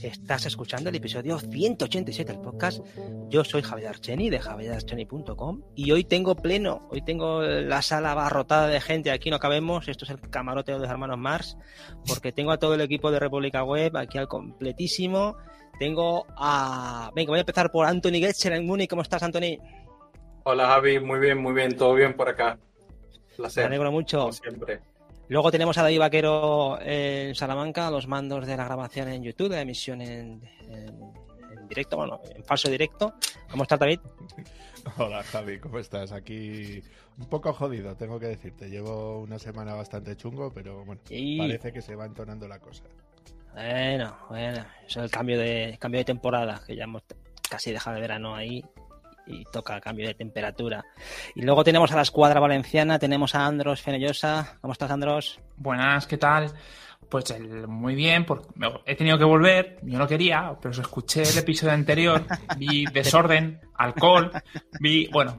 Estás escuchando el episodio 187 del podcast. Yo soy Javier Archeni de javierarcheni.com y hoy tengo pleno, hoy tengo la sala abarrotada de gente, aquí no cabemos, esto es el camarote de los hermanos Mars, porque tengo a todo el equipo de República Web aquí al completísimo. Tengo a... Venga, voy a empezar por Anthony Getcher en Muni. ¿Cómo estás, Anthony? Hola, Javi. Muy bien, muy bien. Todo bien por acá. Placer. Me alegro mucho. Como siempre. Luego tenemos a David Vaquero en Salamanca, los mandos de la grabación en YouTube, de la emisión en, directo, bueno, en falso directo. ¿Cómo estás, David? Hola, Javi, ¿cómo estás? Aquí un poco jodido, tengo que decirte. Llevo una semana bastante chungo, pero bueno, parece que se va entonando la cosa. Bueno, bueno, eso es el cambio de, cambio de temporada, que ya hemos casi dejado de verano ahí y toca cambio de temperatura. Y luego tenemos a la escuadra valenciana, tenemos a Andros Fenellosa. ¿Cómo estás, Andros? Buenas, ¿qué tal? Pues muy bien, porque he tenido que volver, yo no quería, pero escuché el episodio anterior, vi desorden, alcohol, vi, bueno,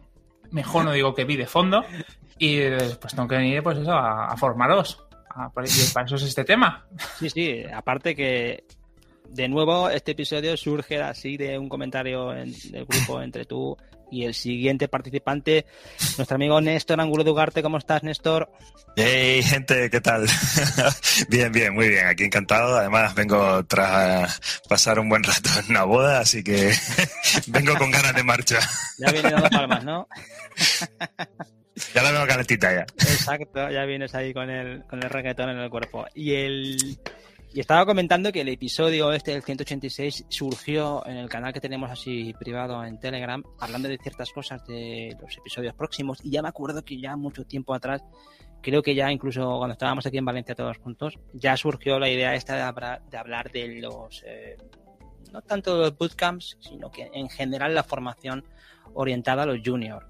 mejor no digo que vi de fondo, y pues tengo que venir pues eso, a, formaros. para eso es este tema. Sí, sí, aparte que de nuevo, este episodio surge así de un comentario en, del grupo entre tú y el siguiente participante, nuestro amigo Néstor Angulo de Ugarte. ¿Cómo estás, Néstor? Hey, gente, ¿qué tal? bien, bien, muy bien. Aquí encantado. Además, vengo tras pasar un buen rato en una boda, así que vengo con ganas de marcha. ya viene dando palmas, ¿no? ya la veo calentita ya. Exacto, ya vienes ahí con el, con el reggaetón en el cuerpo. Y el y estaba comentando que el episodio este del 186 surgió en el canal que tenemos así privado en Telegram, hablando de ciertas cosas de los episodios próximos. Y ya me acuerdo que ya mucho tiempo atrás, creo que ya incluso cuando estábamos aquí en Valencia todos juntos, ya surgió la idea esta de hablar de, los, eh, no tanto de los bootcamps, sino que en general la formación orientada a los juniors.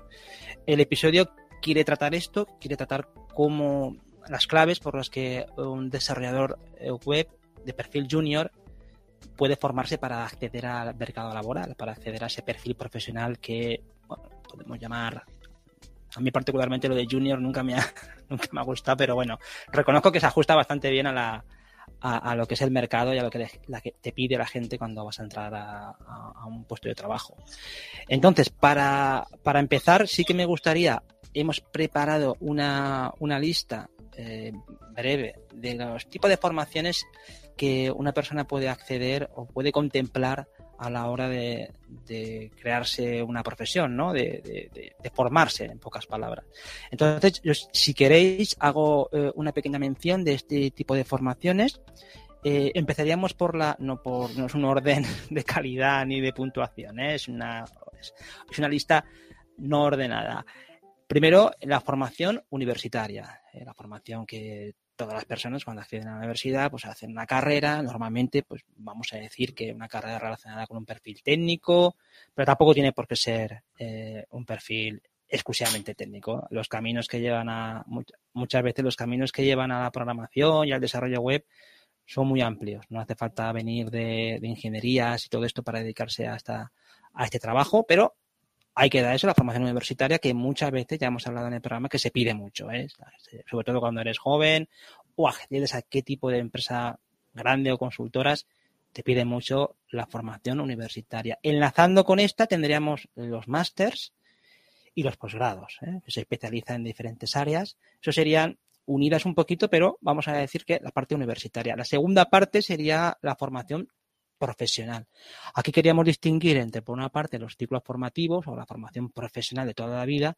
El episodio quiere tratar esto, quiere tratar cómo las claves por las que un desarrollador eh, web de perfil junior puede formarse para acceder al mercado laboral, para acceder a ese perfil profesional que podemos llamar. A mí particularmente lo de junior nunca me ha, nunca me ha gustado, pero bueno, reconozco que se ajusta bastante bien a, la, a, lo que es el mercado y a lo que, la que te pide la gente cuando vas a entrar a, a un puesto de trabajo. Entonces, para, para empezar, sí que me gustaría, hemos preparado una, una lista eh, breve de los tipos de formaciones que una persona puede acceder o puede contemplar a la hora de, crearse una profesión, ¿no? De, formarse, en pocas palabras. Entonces, si queréis, hago eh, una pequeña mención de este tipo de formaciones. Eh, empezaríamos por la, no por, no es un orden de calidad ni de puntuación, es una, es una lista no ordenada. Primero, la formación universitaria, eh, la formación que todas las personas cuando acceden a la universidad pues hacen una carrera, normalmente pues vamos a decir que una carrera relacionada con un perfil técnico, pero tampoco tiene por qué ser eh, un perfil exclusivamente técnico. Los caminos que llevan a, muchas veces los caminos que llevan a la programación y al desarrollo web son muy amplios. No hace falta venir de, ingenierías y todo esto para dedicarse a, a este trabajo, pero hay que dar eso, la formación universitaria, que muchas veces, ya hemos hablado en el programa, que se pide mucho, ¿eh? sobre todo cuando eres joven o accedes a qué tipo de empresa grande o consultoras, te pide mucho la formación universitaria. Enlazando con esta tendríamos los másters y los posgrados, ¿eh? que se especializan en diferentes áreas. Eso serían unidas un poquito, pero vamos a decir que la parte universitaria. La segunda parte sería la formación profesional. Aquí queríamos distinguir entre, por una parte, los ciclos formativos o la formación profesional de toda la vida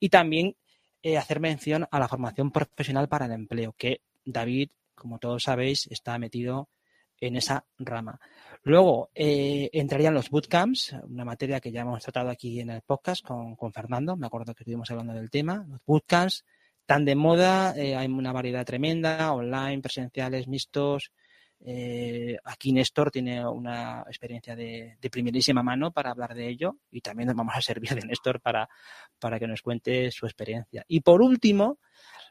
y también eh, hacer mención a la formación profesional para el empleo, que David, como todos sabéis, está metido en esa rama. Luego eh, entrarían los bootcamps, una materia que ya hemos tratado aquí en el podcast con, Fernando, me acuerdo que estuvimos hablando del tema, los bootcamps, tan de moda, eh, hay una variedad tremenda, online, presenciales, mixtos, eh, aquí Néstor tiene una experiencia de, primerísima mano para hablar de ello y también nos vamos a servir de Néstor para, para que nos cuente su experiencia. Y por último,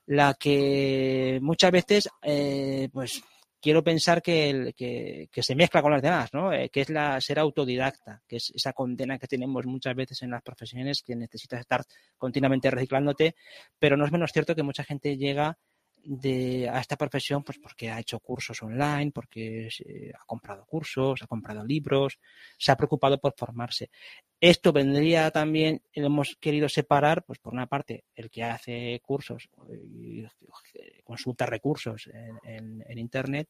la que muchas veces, eh, pues quiero pensar que, que, se mezcla con las demás, ¿no? Eh, que es la ser autodidacta, que es esa condena que tenemos muchas veces en las profesiones que necesitas estar continuamente reciclándote, pero no es menos cierto que mucha gente llega de, a esta profesión pues porque ha hecho cursos online, porque ha comprado cursos, ha comprado libros, se ha preocupado por formarse. Esto vendría también, hemos querido separar, pues por una parte, el que hace cursos y consulta recursos en, Internet,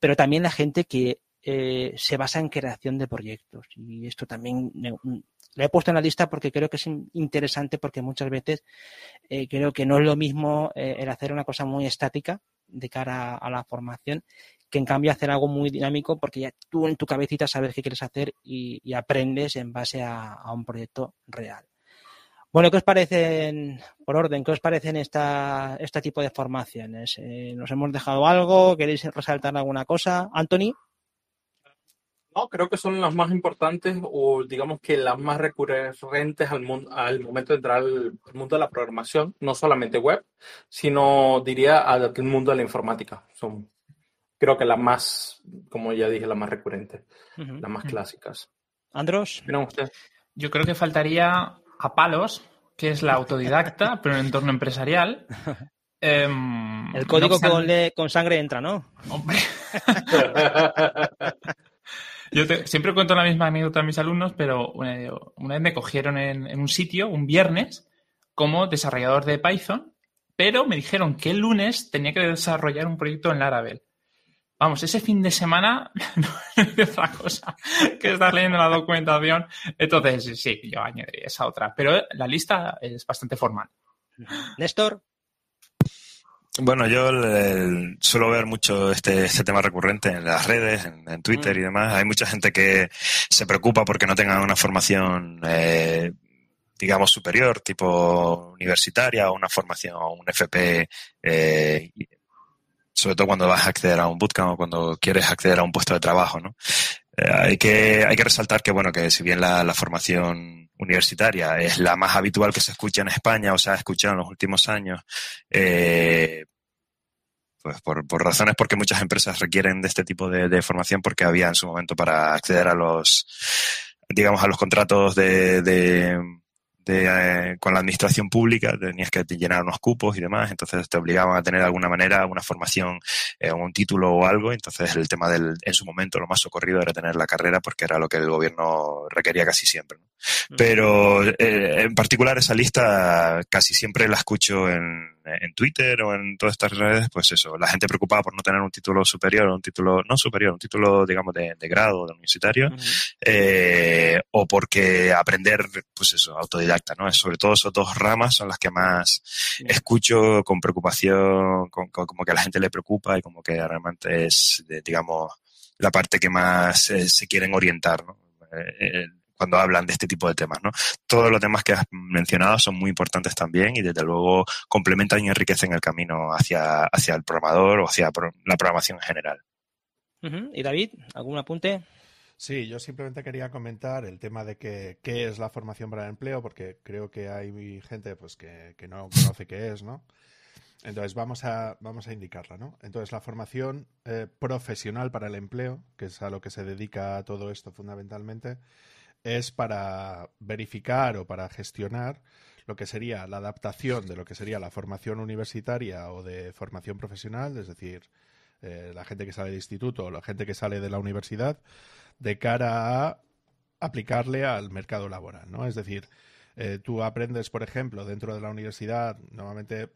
pero también la gente que eh, se basa en creación de proyectos. Y esto también lo he puesto en la lista porque creo que es interesante porque muchas veces eh, creo que no es lo mismo eh, el hacer una cosa muy estática de cara a, la formación que en cambio hacer algo muy dinámico porque ya tú en tu cabecita sabes qué quieres hacer y, aprendes en base a, un proyecto real. Bueno, ¿qué os parecen, por orden, qué os parecen esta, este tipo de formaciones? ¿Nos hemos dejado algo? ¿Queréis resaltar alguna cosa? Anthony. No, creo que son las más importantes o digamos que las más recurrentes al, mundo, al momento de entrar al mundo de la programación, no solamente web, sino diría al mundo de la informática. Son creo que las más, como ya dije, las más recurrentes, las más clásicas. Andros. Yo creo que faltaría a palos, que es la autodidacta, pero en entorno empresarial. Em, El código con, con, sangre entra, ¿no? Hombre. Yo siempre cuento la misma anécdota a mis alumnos, pero eh, una, vez me cogieron en, un sitio, un viernes, como desarrollador de Python, pero me dijeron que el lunes tenía que desarrollar un proyecto en Laravel. Vamos, ese fin de semana no es otra cosa que estar leyendo la documentación. Entonces, sí, yo añadiría esa otra. Pero la lista es bastante formal. Néstor. Bueno, yo suelo ver mucho este, este tema recurrente en las redes, en, Twitter y mm. demás. Hay mucha gente que se preocupa porque no tengan una formación, eh, digamos, superior, tipo universitaria o una formación, un FP, eh, sobre todo cuando vas a acceder a un bootcamp o cuando quieres acceder a un puesto de trabajo, ¿no? Eh, hay, que, hay que resaltar que, bueno, que si bien la, la formación universitaria. Es la más habitual que se escucha en España o se ha escuchado en los últimos años, eh, pues por, por, razones porque muchas empresas requieren de este tipo de, formación porque había en su momento para acceder a los, digamos, a los contratos de, de eh, con la administración pública, tenías que llenar unos cupos y demás, entonces te obligaban a tener de alguna manera una formación, eh, un título o algo, entonces el tema del, en su momento lo más socorrido era tener la carrera porque era lo que el gobierno requería casi siempre. Pero eh, en particular esa lista casi siempre la escucho en, en Twitter o en todas estas redes, pues eso, la gente preocupada por no tener un título superior, un título, no superior, un título, digamos, de, de grado, de universitario, eh, o porque aprender, pues eso, autodidacta, ¿no? Sobre todo esas dos ramas son las que más escucho con preocupación, con, como que a la gente le preocupa y como que realmente es, digamos, la parte que más eh, se quieren orientar, ¿no? Cuando hablan de este tipo de temas, ¿no? Todos los temas que has mencionado son muy importantes también y desde luego complementan y enriquecen el camino hacia, hacia el programador o hacia la programación en general. ¿Y David, algún apunte? Sí, yo simplemente quería comentar el tema de que, qué es la formación para el empleo, porque creo que hay gente pues que, no conoce qué es, ¿no? Entonces vamos a, vamos a indicarla, ¿no? Entonces la formación eh, profesional para el empleo, que es a lo que se dedica todo esto fundamentalmente, es para verificar o para gestionar lo que sería la adaptación de lo que sería la formación universitaria o de formación profesional, es decir, eh, la gente que sale de instituto o la gente que sale de la universidad, de cara a aplicarle al mercado laboral, ¿no? Es decir, eh, tú aprendes, por ejemplo, dentro de la universidad, normalmente,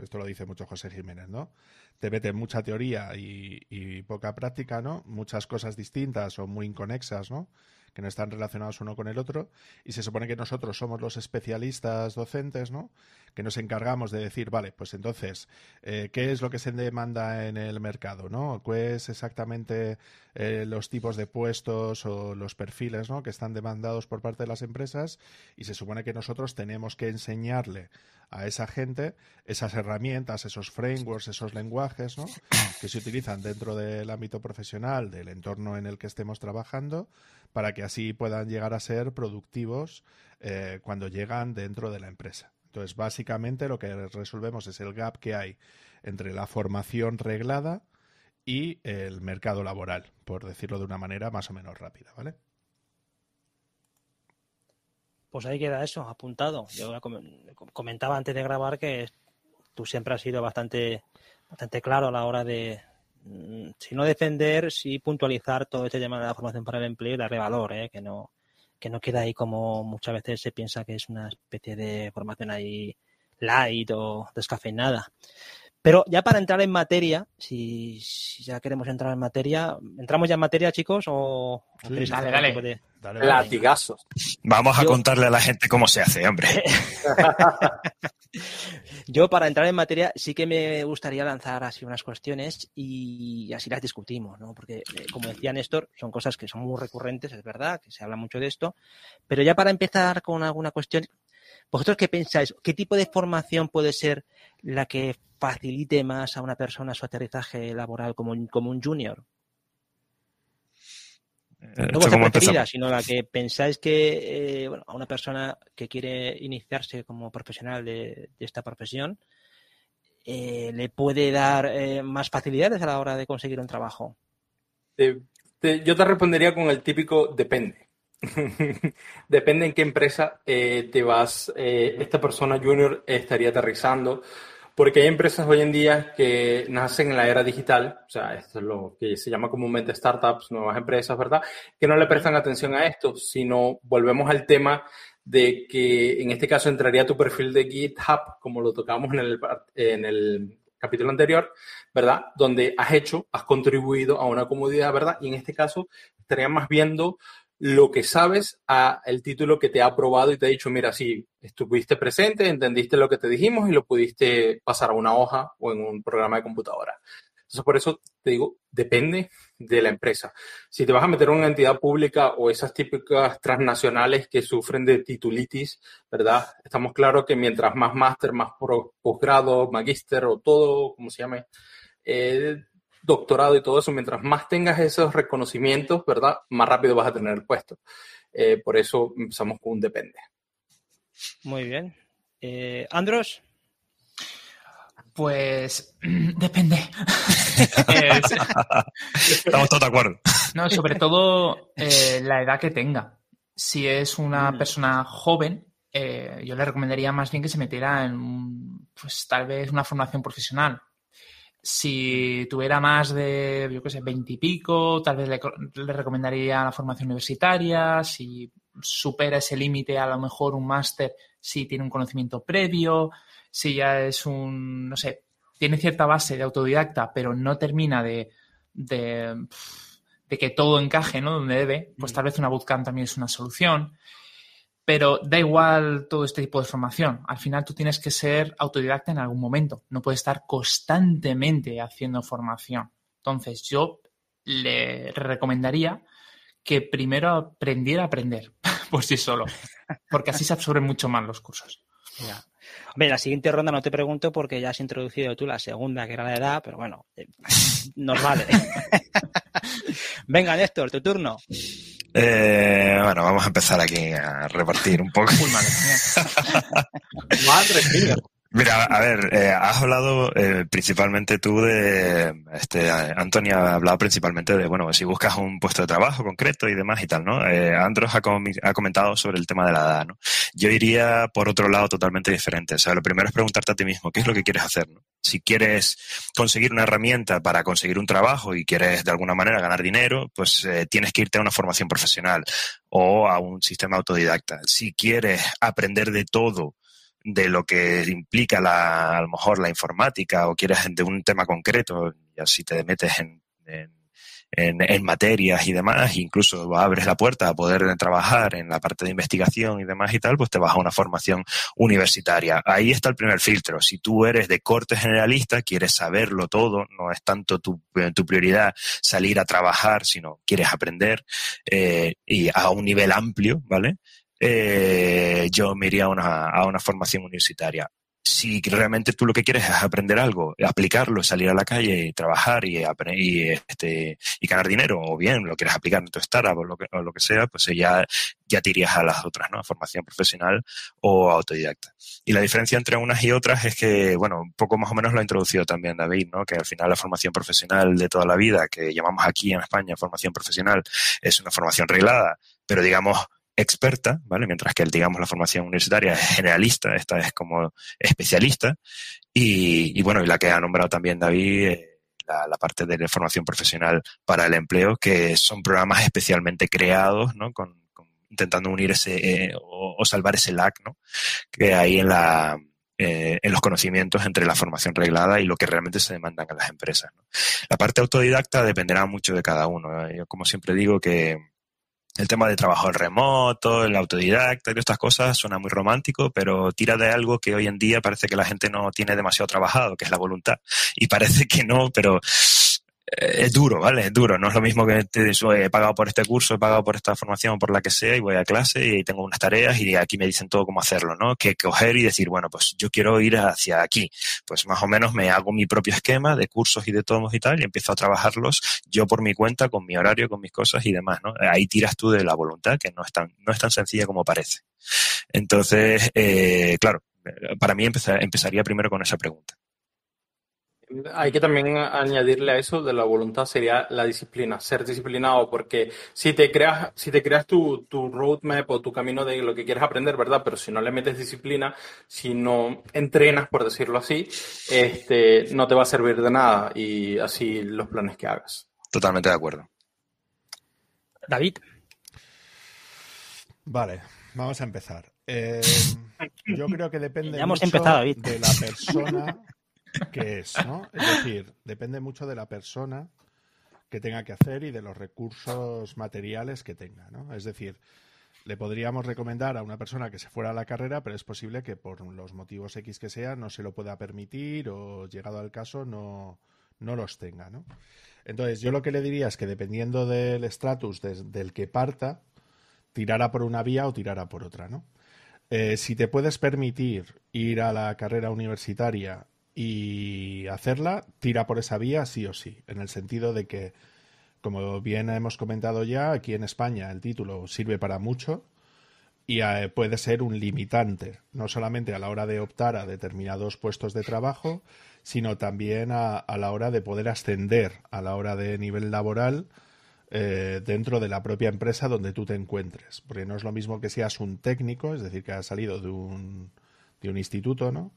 esto lo dice mucho José Jiménez, ¿no? Te mete mucha teoría y, y poca práctica, ¿no? Muchas cosas distintas o muy inconexas, ¿no? Que no están relacionados uno con el otro, y se supone que nosotros somos los especialistas docentes, ¿no? Que nos encargamos de decir, vale, pues entonces, eh, ¿qué es lo que se demanda en el mercado, ¿no? ¿Qué exactamente eh, los tipos de puestos o los perfiles, ¿no? Que están demandados por parte de las empresas, y se supone que nosotros tenemos que enseñarle a esa gente esas herramientas, esos frameworks, esos lenguajes ¿no? que se utilizan dentro del ámbito profesional, del entorno en el que estemos trabajando, para que así puedan llegar a ser productivos eh, cuando llegan dentro de la empresa. Entonces, básicamente lo que resolvemos es el gap que hay entre la formación reglada y el mercado laboral, por decirlo de una manera más o menos rápida, ¿vale? Pues ahí queda eso, apuntado. Yo comentaba antes de grabar que tú siempre has sido bastante bastante claro a la hora de, si no defender, sí puntualizar todo este tema de la formación para el empleo y darle valor, ¿eh? que no que no queda ahí como muchas veces se piensa que es una especie de formación ahí light o descafeinada. Pero ya para entrar en materia, si, si ya queremos entrar en materia, ¿entramos ya en materia, chicos? O, Sí, dale, dale. de- Dale, dale. Latigazos. Vamos a Yo- contarle a la gente cómo se hace, hombre. Yo, para entrar en materia, sí que me gustaría lanzar así unas cuestiones y así las discutimos, ¿no? Porque, eh, como decía Néstor, son cosas que son muy recurrentes, es verdad, que se habla mucho de esto. Pero ya para empezar con alguna cuestión, ¿vosotros qué pensáis? ¿Qué tipo de formación puede ser la que facilite más a una persona su aterrizaje laboral como un, como un junior? No Esto vuestra preferida, sino la que pensáis que eh, bueno, a una persona que quiere iniciarse como profesional de, de esta profesión eh, le puede dar eh, más facilidades a la hora de conseguir un trabajo. Yo te respondería con el típico depende. depende en qué empresa eh, te vas, eh, esta persona junior estaría aterrizando, porque hay empresas hoy en día que nacen en la era digital, o sea, esto es lo que se llama comúnmente startups, nuevas empresas, ¿verdad? Que no le prestan atención a esto, sino volvemos al tema de que en este caso entraría tu perfil de GitHub, como lo tocamos en el, en el capítulo anterior, ¿verdad? Donde has hecho, has contribuido a una comunidad, ¿verdad? Y en este caso estarían más viendo lo que sabes a el título que te ha aprobado y te ha dicho, mira, sí, estuviste presente, entendiste lo que te dijimos y lo pudiste pasar a una hoja o en un programa de computadora. Entonces, por eso te digo, depende de la empresa. Si te vas a meter en una entidad pública o esas típicas transnacionales que sufren de titulitis, ¿verdad? Estamos claros que mientras más máster, más posgrado, magíster o todo, como se llame, eh, doctorado y todo eso, mientras más tengas esos reconocimientos, ¿verdad? Más rápido vas a tener el puesto. Eh, por eso empezamos con un depende. Muy bien. Eh, Andros, Pues depende. Es- Estamos todos de acuerdo. no, sobre todo eh, la edad que tenga. Si es una Mm. persona joven, eh, yo le recomendaría más bien que se metiera en, un- pues tal vez una formación profesional. Si tuviera más de, yo qué sé, veintipico, tal vez le, le recomendaría la formación universitaria. Si supera ese límite, a lo mejor un máster si tiene un conocimiento previo. Si ya es un, no sé, tiene cierta base de autodidacta, pero no termina de, de, de que todo encaje, ¿no? Donde debe, pues Mm. tal vez una bootcamp también es una solución. Pero da igual todo este tipo de formación. Al final tú tienes que ser autodidacta en algún momento. No puedes estar constantemente haciendo formación. Entonces yo le recomendaría que primero aprendiera a aprender por sí solo. Porque así se absorben mucho más los cursos. ya. Hombre, la siguiente ronda no te pregunto porque ya has introducido tú la segunda, que era la edad, pero bueno, eh, nos vale. Venga, Néstor, tu turno. Eh, bueno, vamos a empezar aquí a repartir un poco. Madre mía. Mira, a ver, eh, has hablado eh, principalmente tú de, este, Antonio ha hablado principalmente de, bueno, si buscas un puesto de trabajo concreto y demás y tal, ¿no? Eh, Andros ha, ha comentado sobre el tema de la edad, ¿no? Yo iría por otro lado totalmente diferente. O sea, lo primero es preguntarte a ti mismo, ¿qué es lo que quieres hacer, no? Si quieres conseguir una herramienta para conseguir un trabajo y quieres de alguna manera ganar dinero, pues eh, tienes que irte a una formación profesional o a un sistema autodidacta. Si quieres aprender de todo de lo que implica la, a lo mejor la informática o quieres de un tema concreto, y así te metes en, en, en, materias y demás, incluso abres la puerta a poder trabajar en la parte de investigación y demás y tal, pues te vas a una formación universitaria. Ahí está el primer filtro. Si tú eres de corte generalista, quieres saberlo todo, no es tanto tu, tu prioridad salir a trabajar, sino quieres aprender eh, y a un nivel amplio, ¿vale? Eh, yo me iría a una, a una formación universitaria. Si realmente tú lo que quieres es aprender algo, aplicarlo, salir a la calle y trabajar y, y, este, y ganar dinero, o bien lo quieres aplicar en tu startup o lo que, o lo que sea, pues ya, ya te irías a las otras, ¿no? Formación profesional o autodidacta. Y la diferencia entre unas y otras es que, bueno, un poco más o menos lo ha introducido también David, ¿no? Que al final la formación profesional de toda la vida, que llamamos aquí en España formación profesional, es una formación reglada, pero digamos, experta, ¿vale? Mientras que, digamos, la formación universitaria es generalista, esta es como especialista. Y, bueno, y la que ha nombrado también David, eh, la, parte de la formación profesional para el empleo, que son programas especialmente creados, ¿no? Con, intentando unir ese eh, o, salvar ese lag, ¿no? Que hay en la eh, en los conocimientos entre la formación reglada y lo que realmente se demandan en las empresas. La parte autodidacta dependerá mucho de cada uno. Yo, como siempre digo, que el tema de trabajo remoto, el autodidacta y estas cosas suena muy romántico, pero tira de algo que hoy en día parece que la gente no tiene demasiado trabajado, que es la voluntad. Y parece que no, pero es duro, ¿vale? Es duro. No es lo mismo que te, he pagado por este curso, he pagado por esta formación, por la que sea, y voy a clase y tengo unas tareas y aquí me dicen todo cómo hacerlo, ¿no? Que coger y decir, bueno, pues yo quiero ir hacia aquí. Pues más o menos me hago mi propio esquema de cursos y de todos y tal y empiezo a trabajarlos yo por mi cuenta, con mi horario, con mis cosas y demás, ¿no? Ahí tiras tú de la voluntad, que no es tan, no es tan sencilla como parece. Entonces, eh, claro, para mí empezaría primero con esa pregunta. Hay que también añadirle a eso de la voluntad sería la disciplina, ser disciplinado, porque si te creas, si te creas tu, tu roadmap o tu camino de lo que quieres aprender, ¿verdad? Pero si no le metes disciplina, si no entrenas, por decirlo así, este, no te va a servir de nada y así los planes que hagas. Totalmente de acuerdo. David. Vale, vamos a empezar. Eh, yo creo que depende mucho empezado, de la persona que es, ¿no? Es decir, depende mucho de la persona que tenga que hacer y de los recursos materiales que tenga, ¿no? Es decir, le podríamos recomendar a una persona que se fuera a la carrera, pero es posible que por los motivos X que sea no se lo pueda permitir o llegado al caso no, no los tenga, ¿no? Entonces, yo lo que le diría es que dependiendo del estatus del que parta, tirara por una vía o tirara por otra, ¿no? Eh, si te puedes permitir ir a la carrera universitaria y hacerla tira por esa vía sí o sí, en el sentido de que, como bien hemos comentado ya, aquí en España el título sirve para mucho y eh, puede ser un limitante, no solamente a la hora de optar a determinados puestos de trabajo, sino también a, la hora de poder ascender a la hora de nivel laboral eh, dentro de la propia empresa donde tú te encuentres. Porque no es lo mismo que seas un técnico, es decir, que has salido de un, de un instituto, ¿no?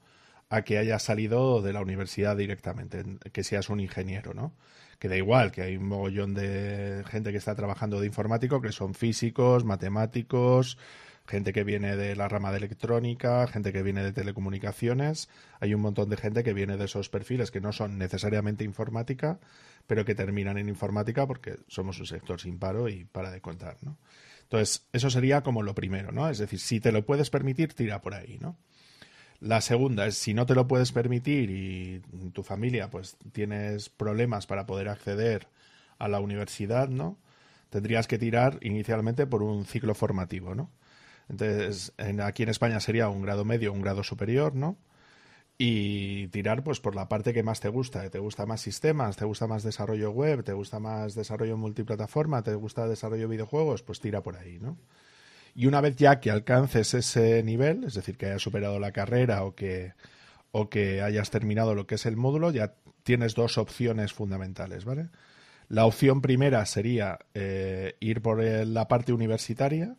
A que hayas salido de la universidad directamente, que seas un ingeniero, ¿no? Que da igual, que hay un mogollón de gente que está trabajando de informático, que son físicos, matemáticos, gente que viene de la rama de electrónica, gente que viene de telecomunicaciones, hay un montón de gente que viene de esos perfiles que no son necesariamente informática, pero que terminan en informática porque somos un sector sin paro y para de contar, ¿no? Entonces, eso sería como lo primero, ¿no? Es decir, si te lo puedes permitir, tira por ahí, ¿no? La segunda es si no te lo puedes permitir y tu familia pues tienes problemas para poder acceder a la universidad, ¿no? Tendrías que tirar inicialmente por un ciclo formativo, ¿no? Entonces, aquí en España sería un grado medio, un grado superior, ¿no? Y tirar pues por la parte que más te gusta. ¿Te gusta más sistemas? ¿Te gusta más desarrollo web? ¿Te gusta más desarrollo multiplataforma? ¿Te gusta desarrollo videojuegos? Pues tira por ahí, ¿no? Y una vez ya que alcances ese nivel, es decir, que hayas superado la carrera o que, o que hayas terminado lo que es el módulo, ya tienes dos opciones fundamentales, ¿vale? La opción primera sería eh, ir por la parte universitaria,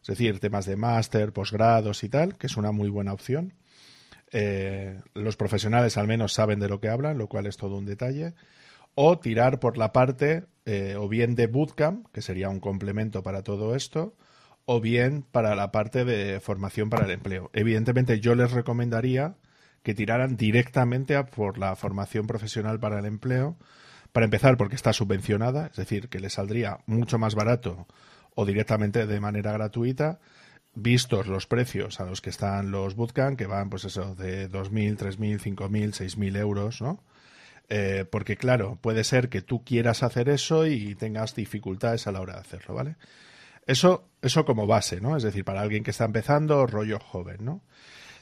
es decir, temas de máster, posgrados y tal, que es una muy buena opción. Eh, los profesionales al menos saben de lo que hablan, lo cual es todo un detalle. O tirar por la parte eh, o bien de bootcamp, que sería un complemento para todo esto, o bien para la parte de formación para el empleo. Evidentemente yo les recomendaría que tiraran directamente a por la formación profesional para el empleo, para empezar porque está subvencionada, es decir, que les saldría mucho más barato o directamente de manera gratuita, vistos los precios a los que están los bootcamp, que van pues eso de 2.000, 3.000, 5.000, 6.000 euros, ¿no? Eh, porque claro, puede ser que tú quieras hacer eso y tengas dificultades a la hora de hacerlo, ¿vale? Eso, eso como base, ¿no? Es decir, para alguien que está empezando, rollo joven, ¿no?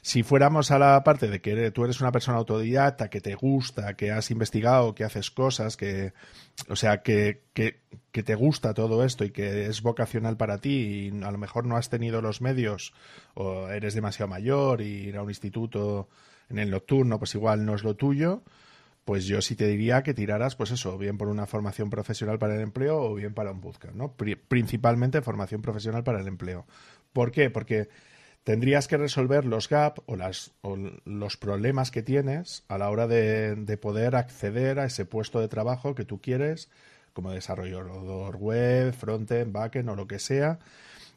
Si fuéramos a la parte de que tú eres una persona autodidacta, que te gusta, que has investigado, que haces cosas, que, o sea, que, que, que te gusta todo esto y que es vocacional para ti y a lo mejor no has tenido los medios o eres demasiado mayor y ir a un instituto en el nocturno, pues igual no es lo tuyo, pues yo sí te diría que tiraras, pues eso, bien por una formación profesional para el empleo o bien para un bootcamp, ¿no? principalmente formación profesional para el empleo. ¿Por qué? Porque tendrías que resolver los gaps o, o los problemas que tienes a la hora de, de, poder acceder a ese puesto de trabajo que tú quieres como desarrollador web, frontend, backend o lo que sea.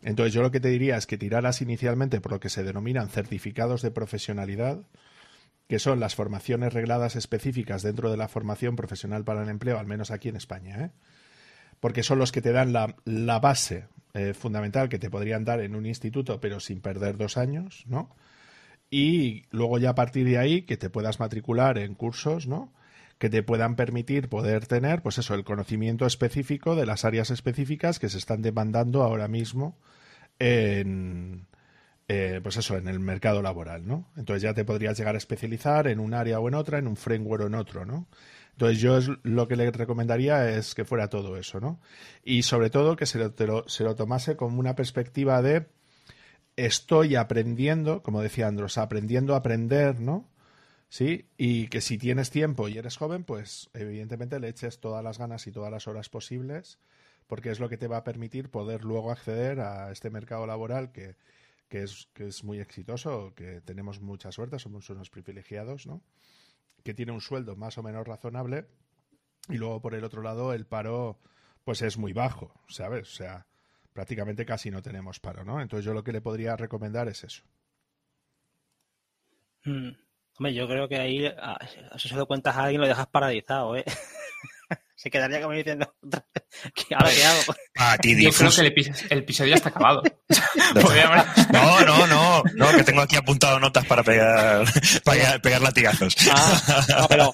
Entonces yo lo que te diría es que tiraras inicialmente por lo que se denominan certificados de profesionalidad, que son las formaciones regladas específicas dentro de la formación profesional para el empleo, al menos aquí en España, ¿eh? porque son los que te dan la, la base eh, fundamental que te podrían dar en un instituto, pero sin perder dos años, ¿no? Y luego ya a partir de ahí que te puedas matricular en cursos, ¿no? Que te puedan permitir poder tener, pues eso, el conocimiento específico de las áreas específicas que se están demandando ahora mismo en, eh, pues eso, en el mercado laboral, ¿no? Entonces ya te podrías llegar a especializar en un área o en otra, en un framework o en otro, ¿no? Entonces yo lo que le recomendaría es que fuera todo eso, ¿no? Y sobre todo que se lo, se lo tomase como una perspectiva de estoy aprendiendo, como decía Andros, aprendiendo a aprender, ¿no? Sí, y que si tienes tiempo y eres joven, pues evidentemente le eches todas las ganas y todas las horas posibles, porque es lo que te va a permitir poder luego acceder a este mercado laboral que, que, es, que es muy exitoso, que tenemos mucha suerte, somos unos privilegiados, ¿no? que tiene un sueldo más o menos razonable y luego por el otro lado el paro pues es muy bajo, ¿sabes? O sea, prácticamente casi no tenemos paro, ¿no? Entonces yo lo que le podría recomendar es eso. Hmm. Hombre, yo creo que ahí, ah, si lo cuentas a alguien, lo dejas paralizado, ¿eh? se quedaría como diciendo, ¿ahora qué hago? A ti, Yo creo que el, episodio ya está acabado. no, no, no, no, que tengo aquí apuntado notas para pegar, para pegar latigazos. Ah, no, pero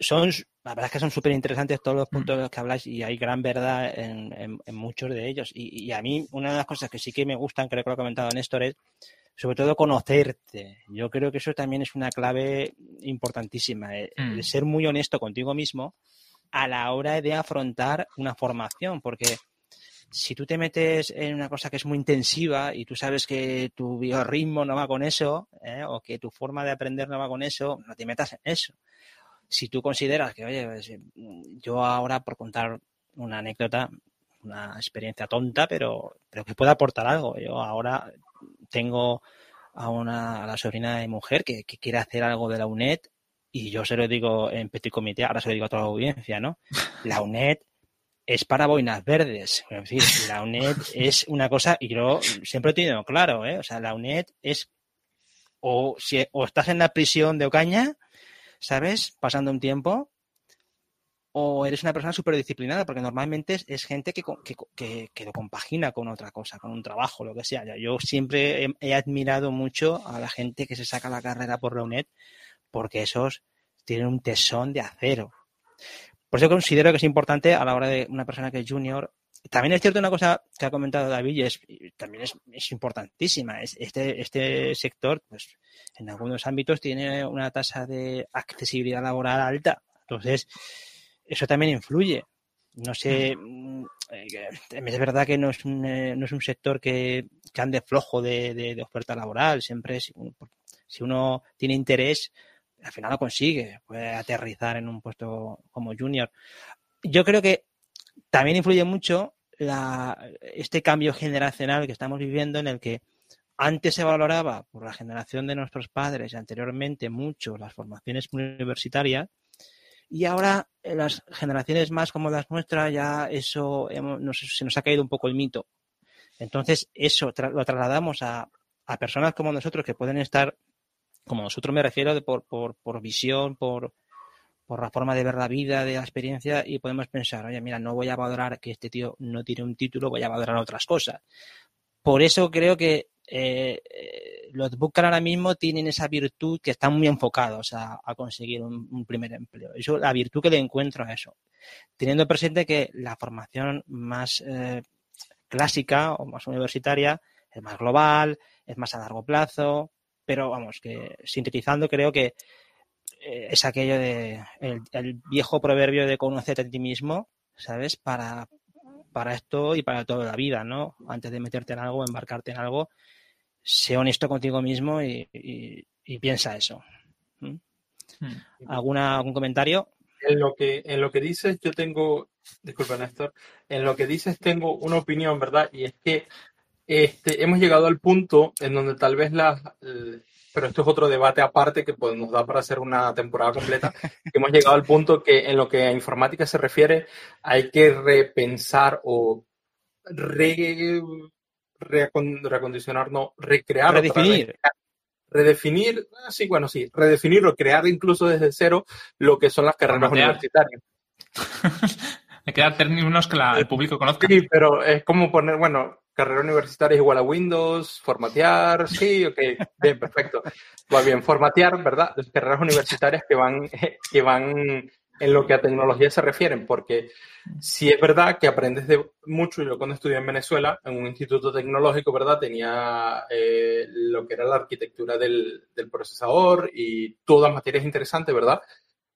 son, la verdad es que son súper interesantes todos los puntos de los que habláis y hay gran verdad en, muchos de ellos. Y, y, a mí, una de las cosas que sí que me gustan, creo que lo ha comentado Néstor, es sobre todo conocerte. Yo creo que eso también es una clave importantísima, eh, mm. de ser muy honesto contigo mismo a la hora de afrontar una formación, porque si tú te metes en una cosa que es muy intensiva y tú sabes que tu biorritmo no va con eso, ¿eh? o que tu forma de aprender no va con eso, no te metas en eso. Si tú consideras que, oye, pues, yo ahora, por contar una anécdota, una experiencia tonta, pero, pero que puede aportar algo. Yo ahora tengo a una a la sobrina de mujer que, que quiere hacer algo de la UNED y yo se lo digo en petit comité, ahora se lo digo a toda la audiencia, ¿no? La UNED es para boinas verdes. Es decir, la UNED es una cosa, y yo siempre he tenido claro, ¿eh? O sea, la UNED es o, si, o estás en la prisión de Ocaña, ¿sabes? Pasando un tiempo, o eres una persona súper disciplinada, porque normalmente es, gente que, que, que, lo compagina con otra cosa, con un trabajo, lo que sea. Yo siempre he, admirado mucho a la gente que se saca la carrera por la UNED, porque esos tienen un tesón de acero. Por eso considero que es importante a la hora de una persona que es junior. También es cierto una cosa que ha comentado David y, es, también es, importantísima. Es, este, este sector, pues, en algunos ámbitos tiene una tasa de accesibilidad laboral alta. Entonces, eso también influye. No sé, mm, eh, es verdad que no es un, eh, no es un sector que, que ande flojo de, de, oferta laboral. Siempre, si uno tiene interés, al final lo consigue, puede aterrizar en un puesto como junior. Yo creo que también influye mucho la, este cambio generacional que estamos viviendo en el que antes se valoraba por la generación de nuestros padres y anteriormente mucho las formaciones universitarias y ahora en las generaciones más como las nuestras ya eso se nos ha caído un poco el mito. Entonces eso lo trasladamos a, a personas como nosotros que pueden estar como nosotros me refiero de por, por, por visión, por, por la forma de ver la vida, de la experiencia, y podemos pensar, oye, mira, no voy a valorar que este tío no tiene un título, voy a valorar otras cosas. Por eso creo que eh, eh los Bootcamp ahora mismo tienen esa virtud que están muy enfocados a, conseguir un, primer empleo. Eso, la virtud que le encuentro a eso. Teniendo presente que la formación más eh, clásica o más universitaria es más global, es más a largo plazo, pero vamos, que sintetizando creo que eh, es aquello de el, viejo proverbio de conocerte a ti mismo, ¿sabes? Para, para esto y para toda la vida, ¿no? Antes de meterte en algo, embarcarte en algo, sé honesto contigo mismo y, piensa eso. Hmm. ¿Alguna, ¿Algún comentario? En lo que, en lo que dices, yo tengo, disculpa Néstor, en lo que dices tengo una opinión, ¿verdad? Y es que este, hemos llegado al punto en donde tal vez las, pero esto es otro debate aparte que pues, nos da para hacer una temporada completa, hemos llegado al punto que en lo que a informática se refiere hay que repensar o re, reacon- reacondicionar, no, recrear. otra Redefinir. redefinir, ah, sí, bueno, sí, redefinir o crear incluso desde cero lo que son las carreras Formatear. universitarias. Hay que dar términos que la- el público conozca. Sí, pero es como poner, bueno, carrera universitaria es igual a Windows, formatear, sí, ok, bien, perfecto. Va bien, formatear, ¿verdad? Las carreras universitarias que van, que van en lo que a tecnología se refieren, porque sí es verdad que aprendes de mucho. Yo cuando estudié en Venezuela, en un instituto tecnológico, ¿verdad? Tenía eh, lo que era la arquitectura del, del procesador y todas materias interesantes, ¿verdad?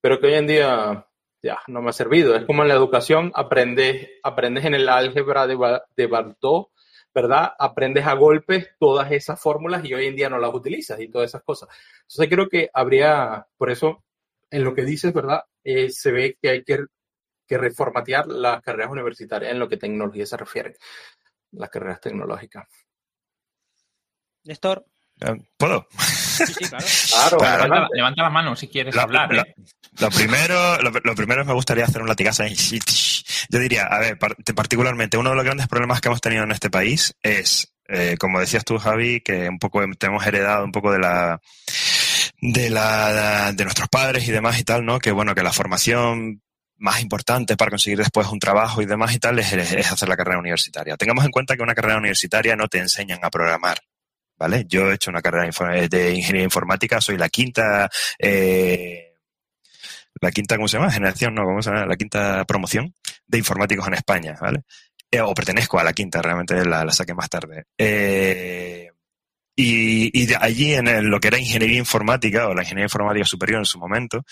Pero que hoy en día ya no me ha servido. Es como en la educación, aprendes, aprendes en el álgebra de, de Bartók, ¿verdad? Aprendes a golpes todas esas fórmulas y hoy en día no las utilizas y todas esas cosas. Entonces creo que habría, por eso, en lo que dices, ¿verdad? Eh, se ve que hay que, que reformatear las carreras universitarias en lo que tecnología se refiere, las carreras tecnológicas. Néstor. Eh, ¿Puedo? Sí, sí, claro. Claro, Claro, Levanta, la mano si quieres Lo- hablar. lo- ¿eh? Lo primero, lo, lo primero me gustaría hacer un latigazo. Yo diría, a ver, par- particularmente uno de los grandes problemas que hemos tenido en este país es, eh, como decías tú, Javi, que un poco te hemos heredado un poco de la de la de nuestros padres y demás y tal, ¿no? Que bueno, que la formación más importante para conseguir después un trabajo y demás y tal es, hacer la carrera universitaria. Tengamos en cuenta que una carrera universitaria no te enseñan a programar. ¿Vale? Yo he hecho una carrera de ingeniería informática, soy la quinta eh, la quinta, ¿cómo se llama? Generación, no, ¿cómo se llama? La quinta promoción de informáticos en España, ¿vale? Eh, o pertenezco a la quinta, realmente la, la saqué más tarde. Eh, y, y de allí en el- lo que era ingeniería informática o la ingeniería informática superior en su momento,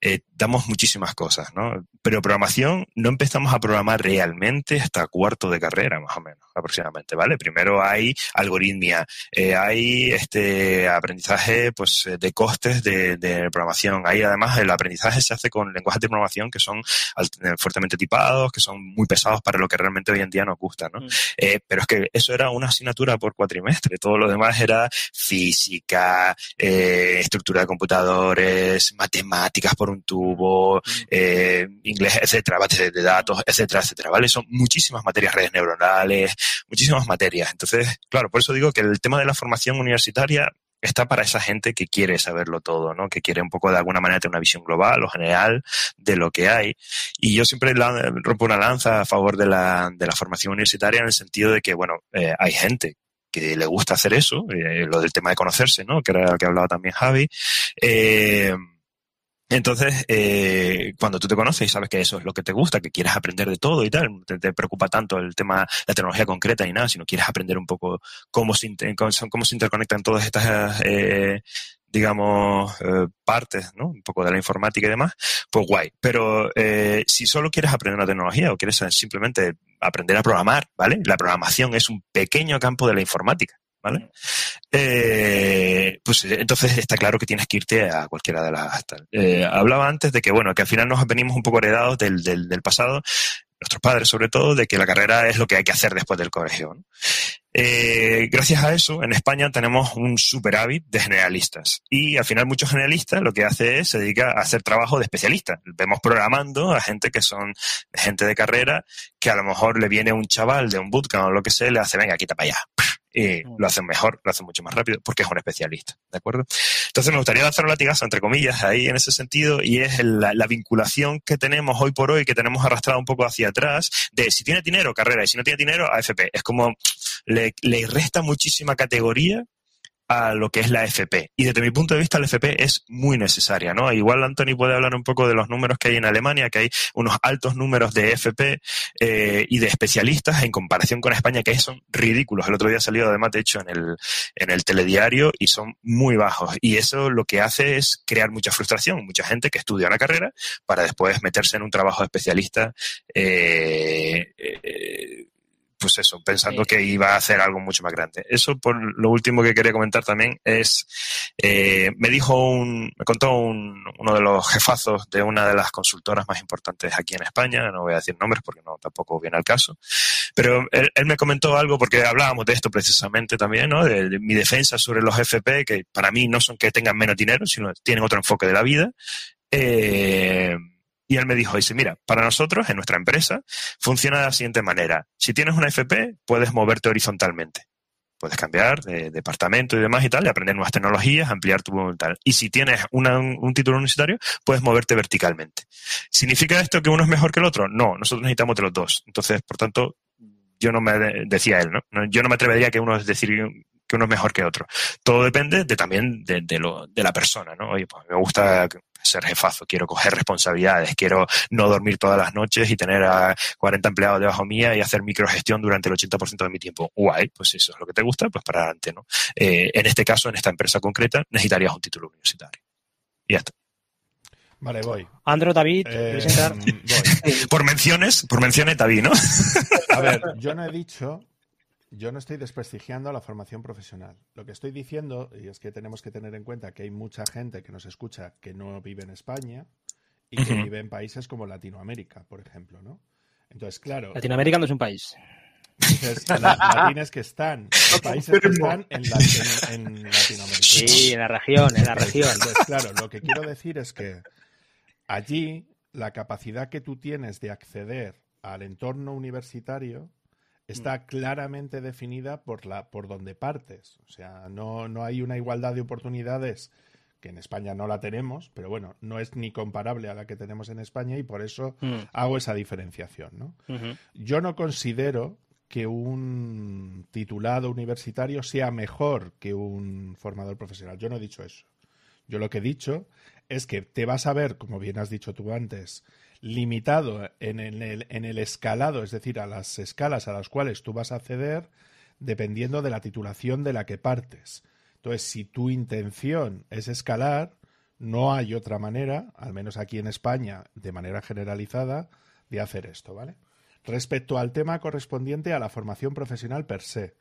eh, damos muchísimas cosas, ¿no? Pero programación no empezamos a programar realmente hasta cuarto de carrera, más o menos, aproximadamente, ¿vale? Primero hay algoritmia, eh, hay este aprendizaje pues de costes de, de programación. Ahí además el aprendizaje se hace con lenguajes de programación que son eh, fuertemente tipados, que son muy pesados para lo que realmente hoy en día nos gusta, ¿no? Mm. Eh, pero es que eso era una asignatura por cuatrimestre. Todo lo demás era física, eh, estructura de computadores, matemáticas por un tubo, eh, inglés, etcétera, bases de datos, etcétera, etcétera, ¿vale? Son muchísimas materias, redes neuronales, muchísimas materias. Entonces, claro, por eso digo que el tema de la formación universitaria está para esa gente que quiere saberlo todo, ¿no? Que quiere un poco de alguna manera tener una visión global o general de lo que hay. Y yo siempre la- rompo una lanza a favor de la, de la formación universitaria en el sentido de que, bueno, eh, hay gente que le gusta hacer eso, eh, lo del tema de conocerse, ¿no? Que era lo que hablaba también Javi. Eh, entonces, eh, cuando tú te conoces y sabes que eso es lo que te gusta, que quieres aprender de todo y tal, te, te preocupa tanto el tema, la tecnología concreta y nada, sino quieres aprender un poco cómo se, cómo, cómo se interconectan todas estas, eh, digamos, eh, partes, ¿no? Un poco de la informática y demás, pues guay. Pero eh, si solo quieres aprender una tecnología o quieres simplemente aprender a programar, ¿vale? La programación es un pequeño campo de la informática. ¿Vale? Eh, pues eh, entonces está claro que tienes que irte a cualquiera de las. Eh, hablaba antes de que, bueno, que al final nos venimos un poco heredados del, del, pasado, nuestros padres sobre todo, de que la carrera es lo que hay que hacer después del colegio. Eh, gracias a eso, en España tenemos un superávit de generalistas. Y al final muchos generalistas lo que hace es se dedica a hacer trabajo de especialista. Vemos programando a gente que son gente de carrera, que a lo mejor le viene un chaval de un bootcamp o lo que sea, le hace, venga, quita para allá. Y lo hacen mejor, lo hacen mucho más rápido, porque es un especialista, ¿de acuerdo? Entonces me gustaría lanzar un latigazo, entre comillas, ahí en ese sentido, y es el- la, la vinculación que tenemos hoy por hoy, que tenemos arrastrado un poco hacia atrás, de si tiene dinero, carrera, y si no tiene dinero, AFP. Es como, le, le resta muchísima categoría a lo que es la FP. Y desde mi punto de vista, la FP es muy necesaria, ¿no? Igual Anthony puede hablar un poco de los números que hay en Alemania, que hay unos altos números de FP eh, y de especialistas en comparación con España, que son ridículos. El otro día ha salido además, de hecho, en el, en el telediario y son muy bajos. Y eso lo que hace es crear mucha frustración. Mucha gente que estudia una carrera para después meterse en un trabajo de especialista eh, eh, pues eso, pensando que iba a hacer algo mucho más grande. Eso por lo último que quería comentar también es, eh, me dijo un, me contó uno de los jefazos de una de las consultoras más importantes aquí en España, no voy a decir nombres porque no tampoco viene al caso, pero él, me comentó algo porque hablábamos de esto precisamente también, ¿no? De, mi defensa sobre los FP, que para mí no son que tengan menos dinero, sino tienen otro enfoque de la vida. Eh, y él me dijo, dice, mira, para nosotros, en nuestra empresa, funciona de la siguiente manera. Si tienes una FP, puedes moverte horizontalmente. Puedes cambiar de departamento y demás y tal, y aprender nuevas tecnologías, ampliar tu tal. Y si tienes un, título universitario, puedes moverte verticalmente. ¿Significa esto que uno es mejor que el otro? No, nosotros necesitamos de los dos. Entonces, por tanto, yo no me, decía él, ¿no? Yo no me atrevería a que uno es decir que uno es mejor que otro. Todo depende de, también de, de la persona, ¿no? Oye, pues me gusta ser jefazo, quiero coger responsabilidades, quiero no dormir todas las noches y tener a 40 empleados debajo mía y hacer microgestión durante el 80% de mi tiempo. Guay, pues eso es lo que te gusta, pues para adelante, ¿no? Eh, en este caso, en esta empresa concreta, necesitarías un título universitario. Y ya está. Vale, voy. Andro, David, eh, voy. por menciones, por menciones, David, ¿no? A ver, yo no he dicho yo no estoy desprestigiando la formación profesional. Lo que estoy diciendo, y es que tenemos que tener en cuenta que hay mucha gente que nos escucha que no vive en España y que vive en países como Latinoamérica, por ejemplo, ¿no? Entonces, claro. Latinoamérica no es un país. Entonces, latines que están, países que están en, Latinoamérica. Sí, en la región, en la región. Entonces, claro, lo que quiero decir es que allí la capacidad que tú tienes de acceder al entorno universitario está mm. claramente definida por, la, por donde partes. O sea, no, no hay una igualdad de oportunidades que en España no la tenemos, pero bueno, no es ni comparable a la que tenemos en España y por eso mm. hago esa diferenciación. ¿no? Yo no considero que un titulado universitario sea mejor que un formador profesional. Yo no he dicho eso. Yo lo que he dicho es que te vas a ver, como bien has dicho tú antes, limitado en el, en el escalado, es decir, a las escalas a las cuales tú vas a acceder dependiendo de la titulación de la que partes. Entonces, si tu intención es escalar, no hay otra manera, al menos aquí en España, de manera generalizada, de hacer esto, ¿vale? Respecto al tema correspondiente a la formación profesional per se,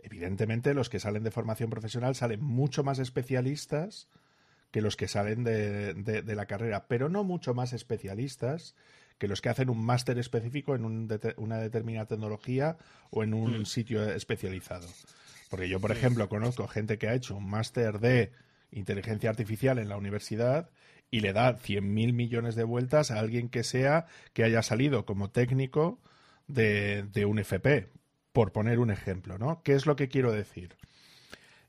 evidentemente los que salen de formación profesional salen mucho más especialistas que los que salen de, de, la carrera, pero no mucho más especialistas que los que hacen un máster específico en una determinada tecnología o en un mm. sitio especializado. Porque yo, por ejemplo, conozco gente que ha hecho un máster de inteligencia artificial en la universidad y le da 100.000 millones de vueltas a alguien que sea que haya salido como técnico de, de un FP, por poner un ejemplo, ¿no? ¿Qué es lo que quiero decir?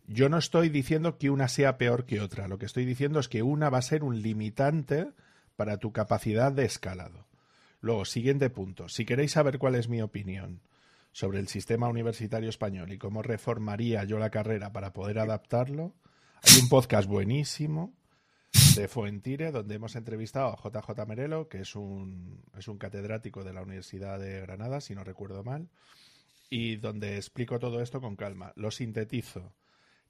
Yo no estoy diciendo que una sea peor que otra. Lo que estoy diciendo es que una va a ser un limitante para tu capacidad de escalado. Luego, siguiente punto. Si queréis saber cuál es mi opinión sobre el sistema universitario español y cómo reformaría yo la carrera para poder adaptarlo, hay un podcast buenísimo de Fuentire donde hemos entrevistado a JJ Merelo, que es un, es un catedrático de la Universidad de Granada, si no recuerdo mal, y donde explico todo esto con calma. Lo sintetizo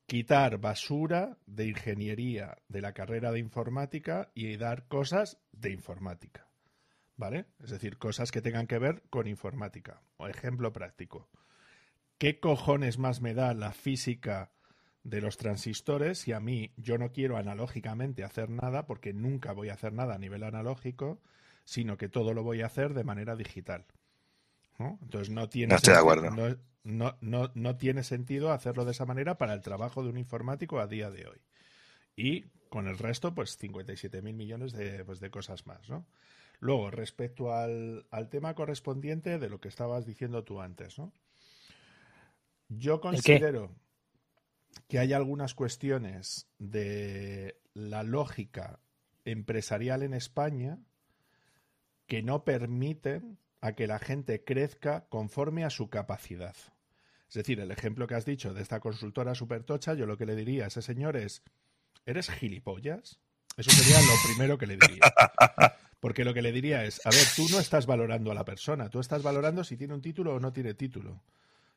quitar basura de ingeniería de la carrera de informática y dar cosas de informática. ¿Vale? Es decir, cosas que tengan que ver con informática. O ejemplo práctico. ¿Qué cojones más me da la física de los transistores si a mí yo no quiero analógicamente hacer nada porque nunca voy a hacer nada a nivel analógico, sino que todo lo voy a hacer de manera digital? Entonces no tiene, no, no, no, tiene sentido hacerlo de esa manera para el trabajo de un informático a día de hoy. Y con el resto, pues 57 mil millones de, pues, de cosas más, ¿no? Luego, respecto al, al, tema correspondiente de lo que estabas diciendo tú antes, ¿no? Yo considero que hay algunas cuestiones de la lógica empresarial en España que no permiten a que la gente crezca conforme a su capacidad. Es decir, el ejemplo que has dicho de esta consultora supertocha, yo lo que le diría a ese señor es, ¿eres gilipollas? Eso sería lo primero que le diría. Porque lo que le diría es, a ver, tú no estás valorando a la persona, tú estás valorando si tiene un título o no tiene título.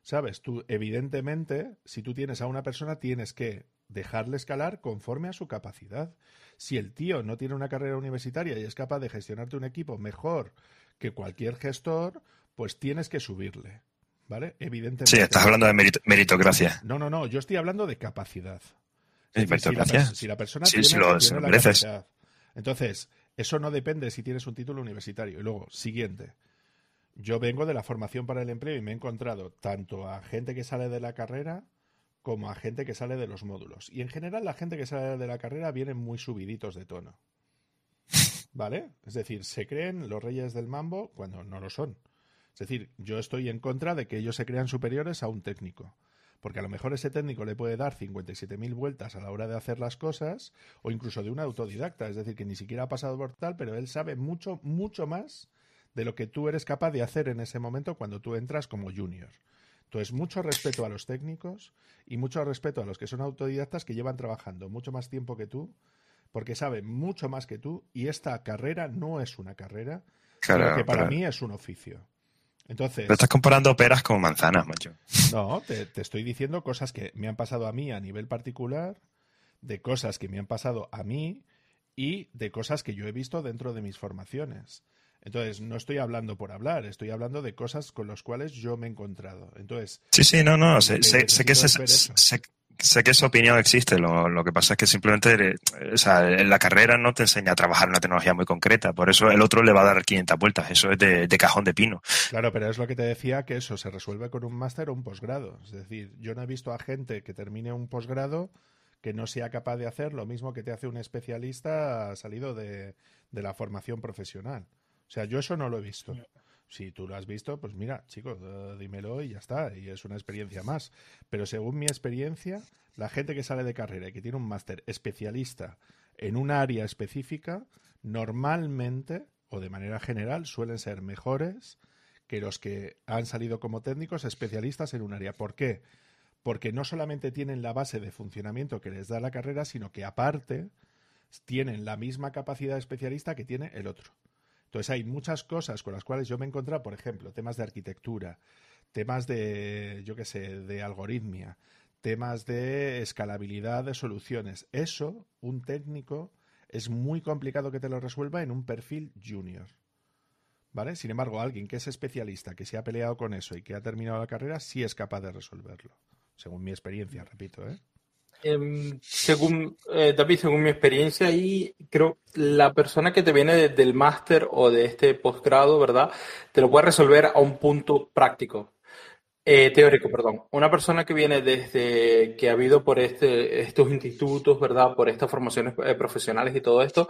¿Sabes? Tú, evidentemente, si tú tienes a una persona, tienes que dejarle escalar conforme a su capacidad. Si el tío no tiene una carrera universitaria y es capaz de gestionarte un equipo mejor que cualquier gestor, pues tienes que subirle. ¿vale? Evidentemente. Sí, estás hablando de merito- meritocracia. No, no, no, yo estoy hablando de capacidad. Sí, Es decir, si, la, meritocracia. si la persona Sí, tiene, lo- lo mereces. capacidad. Entonces, eso no depende si tienes un título universitario. Y luego, siguiente. Yo vengo de la formación para el empleo y me he encontrado tanto a gente que sale de la carrera como a gente que sale de los módulos. Y en general la gente que sale de la carrera viene muy subiditos de tono. ¿Vale? Es decir, se creen los reyes del mambo cuando no lo son. Es decir, yo estoy en contra de que ellos se crean superiores a un técnico. Porque a lo mejor ese técnico le puede dar 57.000 vueltas a la hora de hacer las cosas, o incluso de un autodidacta, es decir, que ni siquiera ha pasado por tal, pero él sabe mucho, mucho más de lo que tú eres capaz de hacer en ese momento cuando tú entras como junior. Entonces, mucho respeto a los técnicos y mucho respeto a los que son autodidactas que llevan trabajando mucho más tiempo que tú, porque saben mucho más que tú, y esta carrera no es una carrera, Claro, sino que para mí es un oficio. Entonces, pero estás comparando peras con manzanas, macho. no, te, te estoy diciendo cosas que me han pasado a mí a nivel particular, de cosas que me han pasado a mí y de cosas que yo he visto dentro de mis formaciones. Entonces, no estoy hablando por hablar, estoy hablando de cosas con las cuales yo me he encontrado. Entonces, Sí, sí, no, no. Sé, que sé- sé que, necesito ese- es sé, sé que esa opinión existe. Lo, lo que pasa es que simplemente eh, o sea, en la carrera no te enseña a trabajar una tecnología muy concreta. Por eso el otro le va a dar 500 vueltas. Eso es de, de cajón de pino. claro, pero es lo que te decía, que eso se resuelve con un máster o un posgrado. Es decir, yo no he visto a gente que termine un posgrado que no sea capaz de hacer lo mismo que te hace un especialista salido de, de la formación profesional. O sea, yo eso no lo he visto. Si tú lo has visto, pues mira, chicos, dímelo y ya está. Y es una experiencia más. Pero según mi experiencia, la gente que sale de carrera y que tiene un máster especialista en un área específica, normalmente o de manera general suelen ser mejores que los que han salido como técnicos especialistas en un área. ¿Por qué? Porque no solamente tienen la base de funcionamiento que les da la carrera, sino que aparte tienen la misma capacidad especialista que tiene el otro. Entonces hay muchas cosas con las cuales yo me he encontrado, por ejemplo, temas de arquitectura, temas de, yo qué sé, de algoritmia, temas de escalabilidad de soluciones. Eso, un técnico, es muy complicado que te lo resuelva en un perfil junior. ¿Vale? Sin embargo, alguien que es especialista, que se ha peleado con eso y que ha terminado la carrera, sí es capaz de resolverlo. Según mi experiencia, repito, ¿eh? Em, según eh, David, según mi experiencia ahí, creo la persona que te viene de- del máster o de este posgrado, ¿verdad? Te lo puede resolver a un punto práctico, eh, teórico, perdón. Una persona que viene desde que ha habido por este, estos institutos, ¿verdad? Por estas formaciones eh, profesionales y todo esto,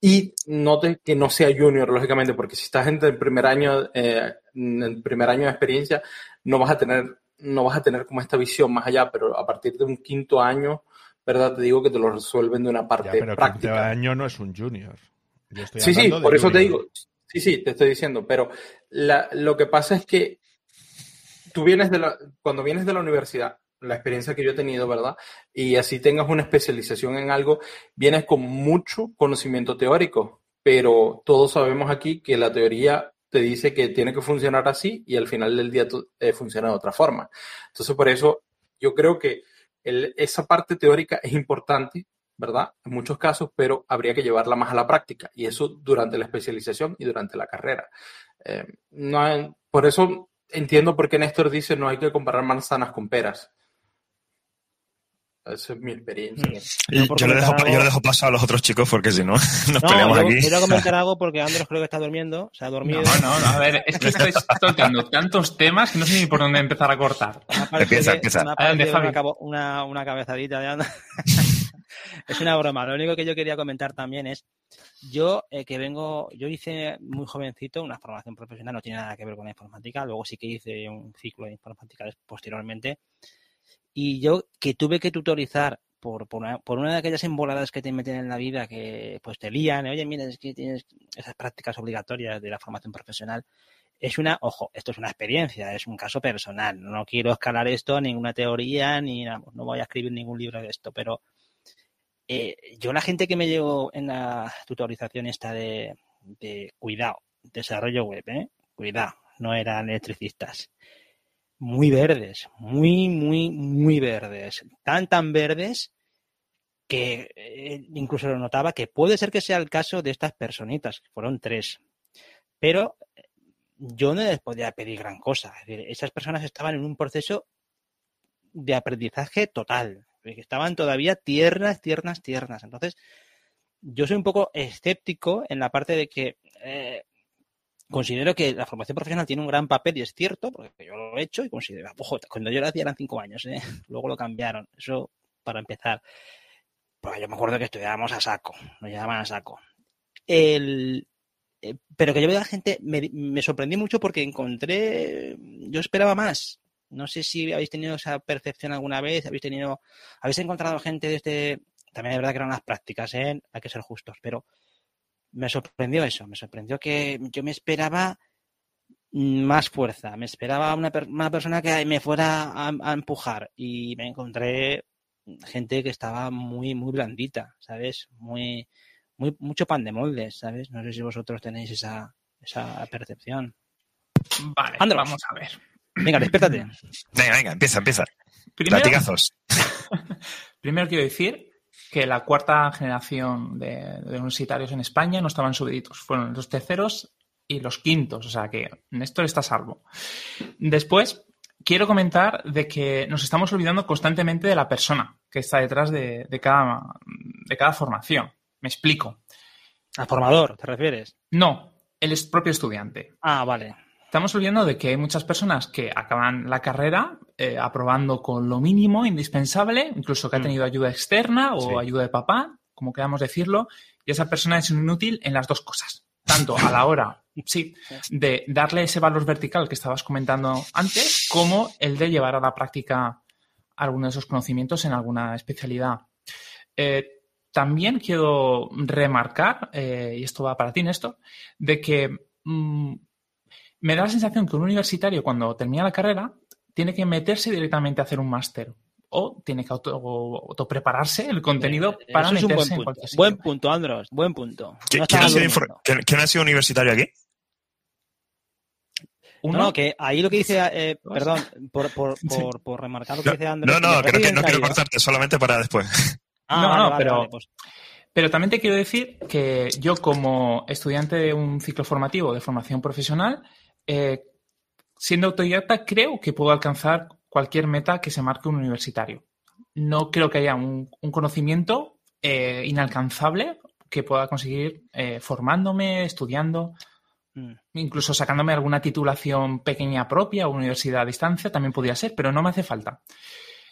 y note que no sea junior, lógicamente, porque si estás en el primer año, eh, en el primer año de experiencia, no vas a tener, no vas a tener como esta visión más allá, pero a partir de un quinto año, ¿verdad? Te digo que te lo resuelven de una Ya, parte pero quinto práctica. año no es un junior. Yo estoy Sí, sí, de por eso te digo. Sí, sí, te estoy diciendo, pero la- lo que pasa es que tú vienes de la, cuando vienes de la universidad, la experiencia que yo he tenido, ¿verdad? Y así tengas una especialización en algo, vienes con mucho conocimiento teórico, pero todos sabemos aquí que la teoría te dice que tiene que funcionar así y al final del día eh, funciona de otra forma. Entonces, por eso yo creo que esa parte teórica es importante, ¿verdad? En muchos casos, pero habría que llevarla más a la práctica y eso durante la especialización y durante la carrera. Eh, no por eso entiendo por qué Néstor dice no hay que comparar manzanas con peras. Esa es mi experiencia. Por yo, le dejo, comentar yo le algo- dejo paso a los otros chicos porque si no nos No, peleamos yo aquí. quiero comentar algo porque Andros creo que está durmiendo. Se ha dormido. No, no, no, a ver, es que estáis tocando tantos temas que no sé ni por dónde empezar a cortar. Empieza, empieza. una, una, una cabezadita de anda. es una broma. Lo único que yo quería comentar también es, yo eh, que vengo, yo hice muy jovencito una formación profesional, no tiene nada que ver con la informática, luego sí que hice un ciclo de informática posteriormente, y yo que tuve que tutorizar por, por, una, por una de aquellas emboladas que te meten en la vida que pues te lían, oye, mira, es que tienes esas prácticas obligatorias de la formación profesional, es una, ojo, esto es una experiencia, es un caso personal. No quiero escalar esto a ninguna teoría, ni no voy a escribir ningún libro de esto, pero eh, yo la gente que me llevo en la tutorización esta de, de cuidado, desarrollo web, ¿eh? cuidado, no eran electricistas. Muy verdes, muy, muy, muy verdes. Tan, tan verdes que eh, incluso lo notaba que puede ser que sea el caso de estas personitas, que fueron tres. Pero yo no les podía pedir gran cosa. Es decir, esas personas estaban en un proceso de aprendizaje total, estaban todavía tiernas, tiernas, tiernas. Entonces, yo soy un poco escéptico en la parte de que eh, considero que la formación profesional tiene un gran papel y es cierto, porque yo lo he hecho y considero, ojo, cuando yo lo hacía eran cinco años, ¿eh? luego lo cambiaron, eso para empezar. Porque yo me acuerdo que estudiábamos a saco, nos llamaban a saco. El, eh, pero que yo veo a la gente, me, me sorprendí mucho porque encontré, yo esperaba más. No sé si habéis tenido esa percepción alguna vez, habéis tenido, habéis encontrado gente de este, también es verdad que eran las prácticas, ¿eh? hay que ser justos, pero me sorprendió eso, me sorprendió que yo me esperaba más fuerza, me esperaba una, una persona que me fuera a, a, empujar y me encontré gente que estaba muy, muy blandita, ¿sabes? Muy, muy, mucho pan de molde, ¿sabes? No sé si vosotros tenéis esa, esa percepción. Vale, Andros. vamos a ver. Venga, despiértate. Venga, venga, empieza, empieza. Primero, Platicazos. primero quiero decir que la cuarta generación de, de, universitarios en España no estaban subiditos. Fueron los terceros y los quintos. O sea que Néstor está a salvo. Después, quiero comentar de que nos estamos olvidando constantemente de la persona que está detrás de, de, cada, de cada formación. Me explico. ¿Al formador te refieres? No, el propio estudiante. Ah, vale. Estamos olvidando de que hay muchas personas que acaban la carrera eh, aprobando con lo mínimo indispensable, incluso que ha tenido ayuda externa o sí. ayuda de papá, como queramos decirlo, y esa persona es inútil en las dos cosas. Tanto a la hora, sí, de darle ese valor vertical que estabas comentando antes, como el de llevar a la práctica algunos de esos conocimientos en alguna especialidad. Eh, también quiero remarcar, eh, y esto va para ti, Néstor, de que mmm, me da la sensación que un universitario cuando termina la carrera tiene que meterse directamente a hacer un máster o tiene que auto, auto prepararse el contenido Eh, para eso es un meterse buen en punto. cualquier sitio. Buen punto, Andros, buen punto. ¿Qui- No ¿Quién, ha sido durmiendo. infor- quién- quién ha sido universitario aquí? Uno, No, no, que ahí lo que dice, eh, perdón, por, por, Sí. por, por remarcar lo que No, dice Andros. no, no, me que no, quiero traído. cortarte, solamente para después. Ah, No, vale, no, vale, pero- vale, pues, Pero también te quiero decir que yo, como estudiante de un ciclo formativo de formación profesional, eh, siendo autodidacta, creo que puedo alcanzar cualquier meta que se marque un universitario. No creo que haya un, un conocimiento eh, inalcanzable que pueda conseguir eh, formándome, estudiando, mm. incluso sacándome alguna titulación pequeña propia o universidad a distancia, también podría ser, pero no me hace falta.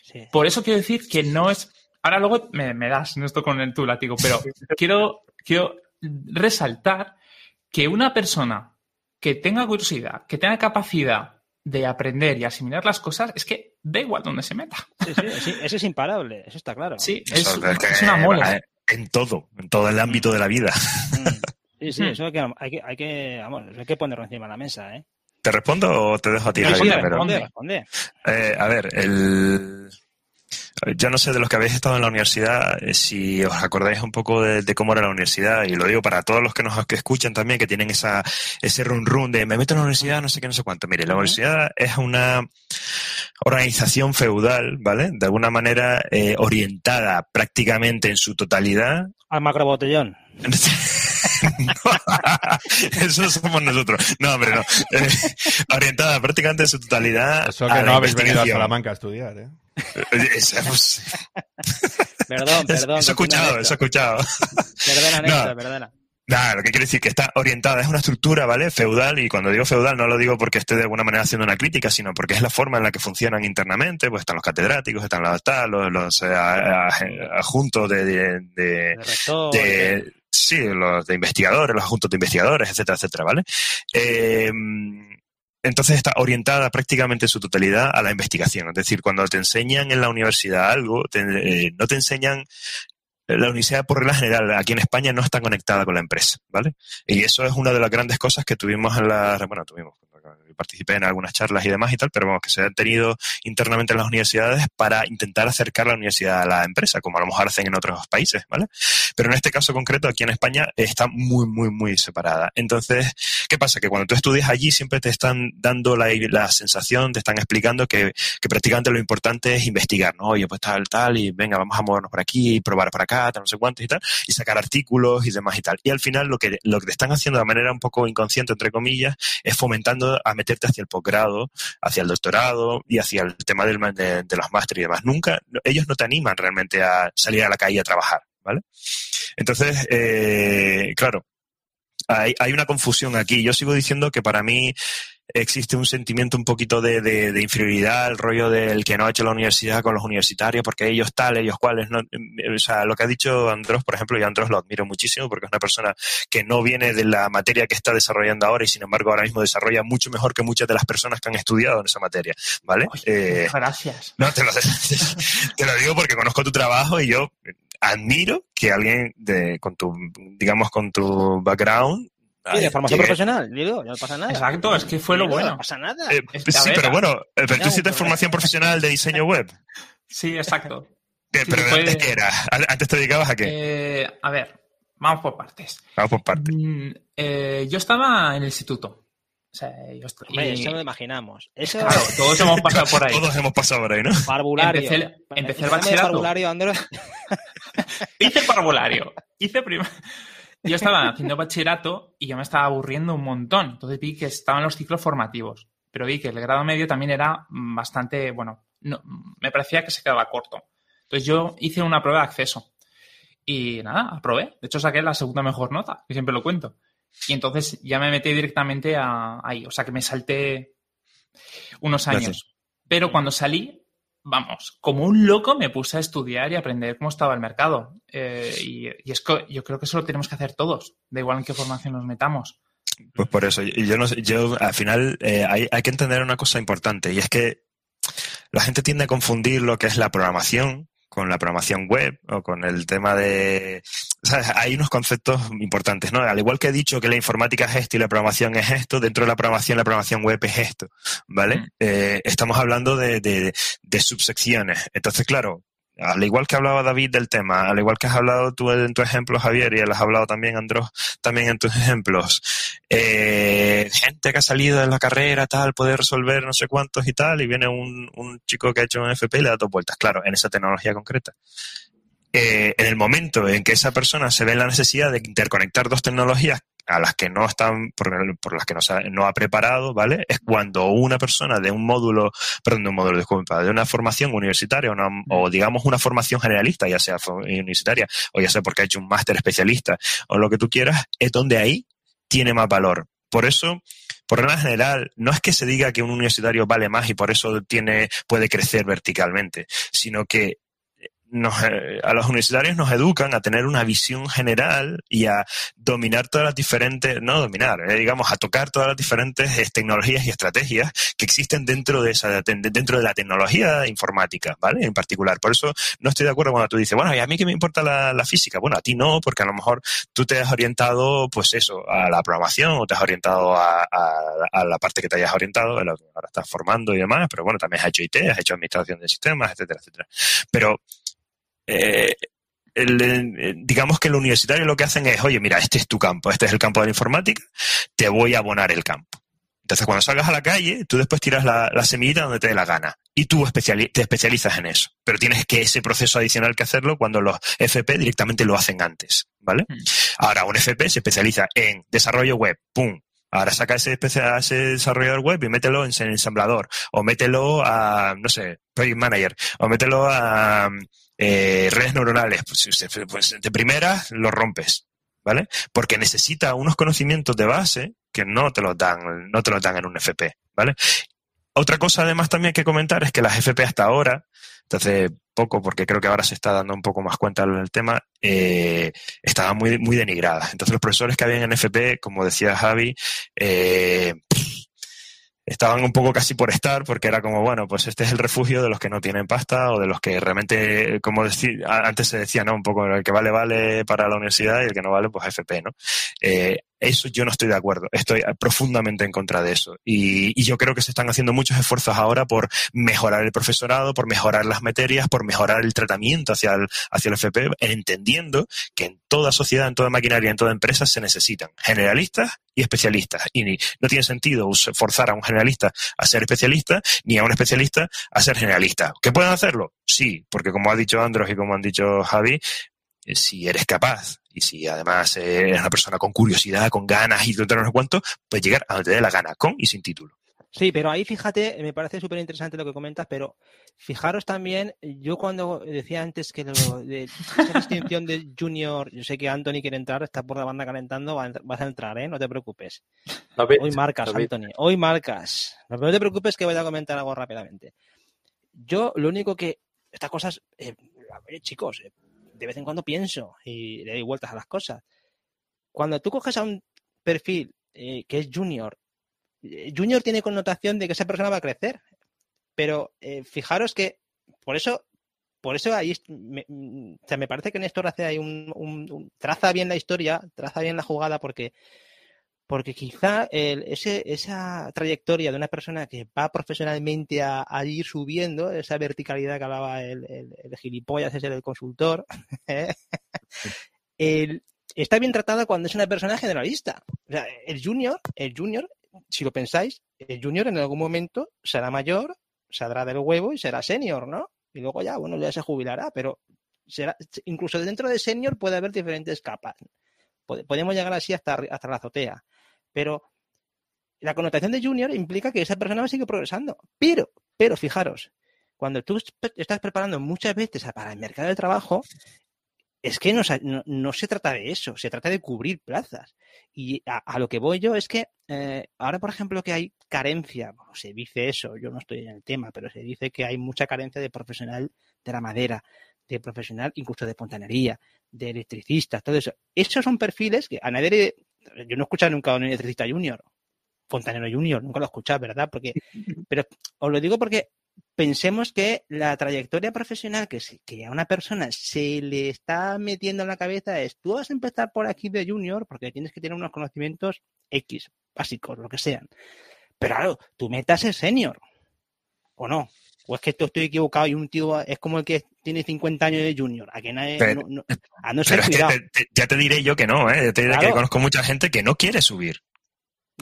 Sí. Por eso quiero decir que no es. Ahora luego me, me das no esto con el tu látigo, pero quiero, quiero resaltar que una persona que tenga curiosidad, que tenga capacidad de aprender y asimilar las cosas, es que da igual donde se meta. Sí, sí, sí, eso es imparable, eso está claro. Sí, es, Eso, es que, es una mole. eh, En todo, en todo el ámbito de la vida. Mm. Sí, sí, Hmm. eso hay que, hay que, hay que, vamos, eso hay que ponerlo encima de la mesa, ¿eh? ¿Te respondo o te dejo a ti, Sí, sí, Javier, responde, responde, responde. Eh, a ver, el... yo no sé de los que habéis estado en la universidad, eh, si os acordáis un poco de, de cómo era la universidad, y lo digo para todos los que nos que escuchan también, que tienen esa, ese run run de me meto en la universidad, no sé qué, no sé cuánto. Mire, la universidad es una organización feudal, ¿vale? De alguna manera eh, orientada prácticamente en su totalidad Al macrobotellón. Eso somos nosotros. No, hombre, no. Eh, orientada prácticamente en su totalidad. Eso a que la no habéis venido a. Salamanca a estudiar, ¿eh? Eso, pues, Perdón, eso perdón. he escuchado, eso escuchado. Perdona, No. Néstor, perdona. Nada, lo que quiere decir que está orientada, es una estructura, ¿vale? Feudal, y cuando digo feudal no lo digo porque esté de alguna manera haciendo una crítica, sino porque es la forma en la que funcionan internamente, pues están los catedráticos, están los, tal, los, los, eh, adjuntos de, de- de- De rector, de- sí, los de investigadores, los adjuntos de investigadores, etcétera, etcétera, ¿vale? Eh, entonces está orientada prácticamente en su totalidad a la investigación. Es decir, cuando te enseñan en la universidad algo, te- eh, no te enseñan la universidad por regla general aquí en España no está conectada con la empresa, ¿vale? Y eso es una de las grandes cosas que tuvimos en la, bueno, tuvimos, participé en algunas charlas y demás y tal, pero vamos, que se han tenido internamente en las universidades para intentar acercar la universidad a la empresa, como a lo mejor hacen en otros países, ¿vale? Pero en este caso concreto, aquí en España, está muy, muy, muy separada. Entonces, ¿qué pasa? Que cuando tú estudias allí siempre te están dando la, la sensación, te están explicando que, que prácticamente lo importante es investigar, ¿no? Oye, pues tal, tal, y venga, vamos a movernos por aquí, probar por acá, tal, no sé cuántos y tal, y sacar artículos y demás y tal. Y al final lo que, lo que te están haciendo de manera un poco inconsciente, entre comillas, es fomentando a meterte hacia el posgrado, hacia el doctorado y hacia el tema del, de, de los másteres y demás. Nunca, ellos no te animan realmente a salir a la calle a trabajar, ¿vale? Entonces, eh, claro, hay, hay, una confusión aquí. Yo sigo diciendo que para mí existe un sentimiento un poquito de, de, de, inferioridad, el rollo del que no ha hecho la universidad con los universitarios, porque ellos tal, ellos cuales. No, o sea, lo que ha dicho Andros, por ejemplo, y Andros lo admiro muchísimo porque es una persona que no viene de la materia que está desarrollando ahora y sin embargo ahora mismo desarrolla mucho mejor que muchas de las personas que han estudiado en esa materia, ¿vale? Oye, eh, gracias. No, te lo, te lo digo porque conozco tu trabajo y yo admiro que alguien de, con tu, digamos, con tu background Sí, de formación llegué. profesional, digo, no pasa nada. Exacto, es que fue lo bueno. No pasa nada. Eh, sí, pero bueno, pero tú hiciste formación profesional de diseño web. Sí, exacto. Bien, pero sí, antes qué era? ¿Antes te dedicabas a qué? Eh, a ver, vamos por partes. Vamos por partes. Mm, eh, yo estaba en el instituto. O sea, yo estoy... Hombre, eso lo imaginamos. Eso... Claro, todos hemos pasado por ahí. Todos hemos pasado por ahí, ¿no? Parvulario. Empecé el, empecé el bachillerato. parvulario, Andrés? Hice el parvulario. Hice primero yo estaba haciendo bachillerato y yo me estaba aburriendo un montón. Entonces vi que estaban los ciclos formativos, pero vi que el grado medio también era bastante, bueno, no, me parecía que se quedaba corto. Entonces yo hice una prueba de acceso y nada, aprobé. De hecho saqué la segunda mejor nota, que siempre lo cuento. Y entonces ya me metí directamente a, ahí, o sea que me salté unos años. Gracias. Pero cuando salí, vamos, como un loco me puse a estudiar y aprender cómo estaba el mercado. Eh, y, y, es que yo creo que eso lo tenemos que hacer todos, da igual en qué formación nos metamos. Pues por eso, yo, no, yo al final eh, hay, hay que entender una cosa importante y es que la gente tiende a confundir lo que es la programación con la programación web o con el tema de... ¿sabes? Hay unos conceptos importantes, ¿no? Al igual que he dicho que la informática es esto y la programación es esto, dentro de la programación la programación web es esto, ¿vale? Mm. Eh, estamos hablando de, de, de subsecciones. Entonces, claro, al igual que hablaba David del tema, al igual que has hablado tú en tu ejemplo, Javier, y él has hablado también, Andros, también en tus ejemplos, eh, gente que ha salido de la carrera, tal, puede resolver no sé cuántos y tal, y viene un, un chico que ha hecho un FP y le da dos vueltas, claro, en esa tecnología concreta. Eh, en el momento en que esa persona se ve en la necesidad de interconectar dos tecnologías a las que no están, por, por las que no, no, ha preparado, ¿vale? Es cuando una persona de un módulo, perdón, de un módulo, disculpa, de una formación universitaria una, o digamos una formación generalista, ya sea universitaria o ya sea porque ha hecho un máster especialista o lo que tú quieras, es donde ahí tiene más valor. Por eso, por regla general, no es que se diga que un universitario vale más y por eso tiene, puede crecer verticalmente, sino que nos, a los universitarios nos educan a tener una visión general y a dominar todas las diferentes, no dominar, eh, digamos, a tocar todas las diferentes tecnologías y estrategias que existen dentro de esa, dentro de la tecnología informática, ¿vale? En particular. Por eso no estoy de acuerdo cuando tú dices, bueno, ¿y a mí qué me importa la, la física? Bueno, a ti no, porque a lo mejor tú te has orientado, pues eso, a la programación o te has orientado a, a, a la parte que te hayas orientado, ahora estás formando y demás, pero bueno, también has hecho IT, has hecho administración de sistemas, etcétera, etcétera. Pero eh, el, digamos que el universitario lo que hacen es, oye, mira, este es tu campo, este es el campo de la informática, te voy a abonar el campo. Entonces, cuando salgas a la calle, tú después tiras la, la semillita donde te dé la gana y tú especiali te especializas en eso. Pero tienes que ese proceso adicional que hacerlo cuando los FP directamente lo hacen antes, ¿vale? Mm. Ahora, un FP se especializa en desarrollo web, pum, Ahora saca ese, a ese desarrollador web y mételo en ensamblador, o mételo a, no sé, project manager, o mételo a eh, redes neuronales. Pues, pues de primera lo rompes, ¿vale? Porque necesita unos conocimientos de base que no te los dan, no te los dan en un FP, ¿vale? Otra cosa además también que comentar es que las FP hasta ahora, entonces poco porque creo que ahora se está dando un poco más cuenta del tema, eh, estaban muy, muy denigradas. Entonces los profesores que habían en FP, como decía Javi, eh, estaban un poco casi por estar, porque era como, bueno, pues este es el refugio de los que no tienen pasta o de los que realmente, como decir, antes se decía, ¿no? Un poco el que vale, vale para la universidad y el que no vale, pues FP, ¿no? Eh, Eso yo no estoy de acuerdo. Estoy profundamente en contra de eso. Y, y, yo creo que se están haciendo muchos esfuerzos ahora por mejorar el profesorado, por mejorar las materias, por mejorar el tratamiento hacia el, hacia el FP, entendiendo que en toda sociedad, en toda maquinaria, en toda empresa se necesitan generalistas y especialistas. Y ni, no tiene sentido forzar a un generalista a ser especialista, ni a un especialista a ser generalista. ¿Que pueden hacerlo? Sí, porque como ha dicho Andros y como han dicho Javi, eh, si eres capaz y si además eres una persona con curiosidad, con ganas y no sé cuánto, puedes llegar a donde te dé la gana, con y sin título. Sí, pero ahí fíjate, me parece súper interesante lo que comentas, pero fijaros también, yo cuando decía antes que lo de esa distinción de junior, yo sé que Anthony quiere entrar, está por la banda calentando, vas a entrar, ¿eh? No te preocupes. hoy marcas, Anthony, hoy marcas. No, te preocupes que voy a comentar algo rápidamente. Yo lo único que, estas cosas, eh, chicos, eh, de vez en cuando pienso y le doy vueltas a las cosas. Cuando tú coges a un perfil eh, que es junior eh, junior tiene connotación de que esa persona va a crecer. Pero eh, fijaros que por eso, por eso ahí me, mm, o sea, me parece que Néstor hace ahí un, traza bien la historia, traza bien la jugada, porque, porque quizá ese, esa trayectoria de una persona que va profesionalmente a, ir subiendo, esa verticalidad que hablaba el, el, gilipollas, ese del consultor, ¿eh? está bien tratada cuando es una persona generalista. O sea, el junior, el junior si lo pensáis, el junior en algún momento será mayor, saldrá del huevo y será senior, ¿no? Y luego ya, bueno, ya se jubilará, pero será, incluso dentro de senior puede haber diferentes capas. Podemos llegar así hasta, hasta la azotea. Pero la connotación de junior implica que esa persona seguir progresando. Pero, pero fijaros, cuando tú estás preparando muchas veces para el mercado de trabajo, es que no, no, se trata de eso, se trata de cubrir plazas. Y a, lo que voy yo es que eh, ahora, por ejemplo, que hay carencia, se dice eso, yo no estoy en el tema, pero se dice que hay mucha carencia de profesional de la madera, de profesional incluso de fontanería, de electricistas, todo eso. Esos son perfiles que a nadie, yo no he escuchado nunca a un electricista junior, fontanero junior, nunca lo he escuchado, ¿verdad? Porque, pero os lo digo porque pensemos que la trayectoria profesional que, que a una persona se le está metiendo en la cabeza es, tú vas a empezar por aquí de junior porque tienes que tener unos conocimientos X, básicos, lo que sean. Pero claro, tu metas es senior, ¿o no? ¿O es que estoy equivocado y un tío es como el que tiene 50 años de junior? A que nadie, no, a no ser cuidado. ya te diré yo que no, ¿eh? te diré que conozco mucha gente que no quiere subir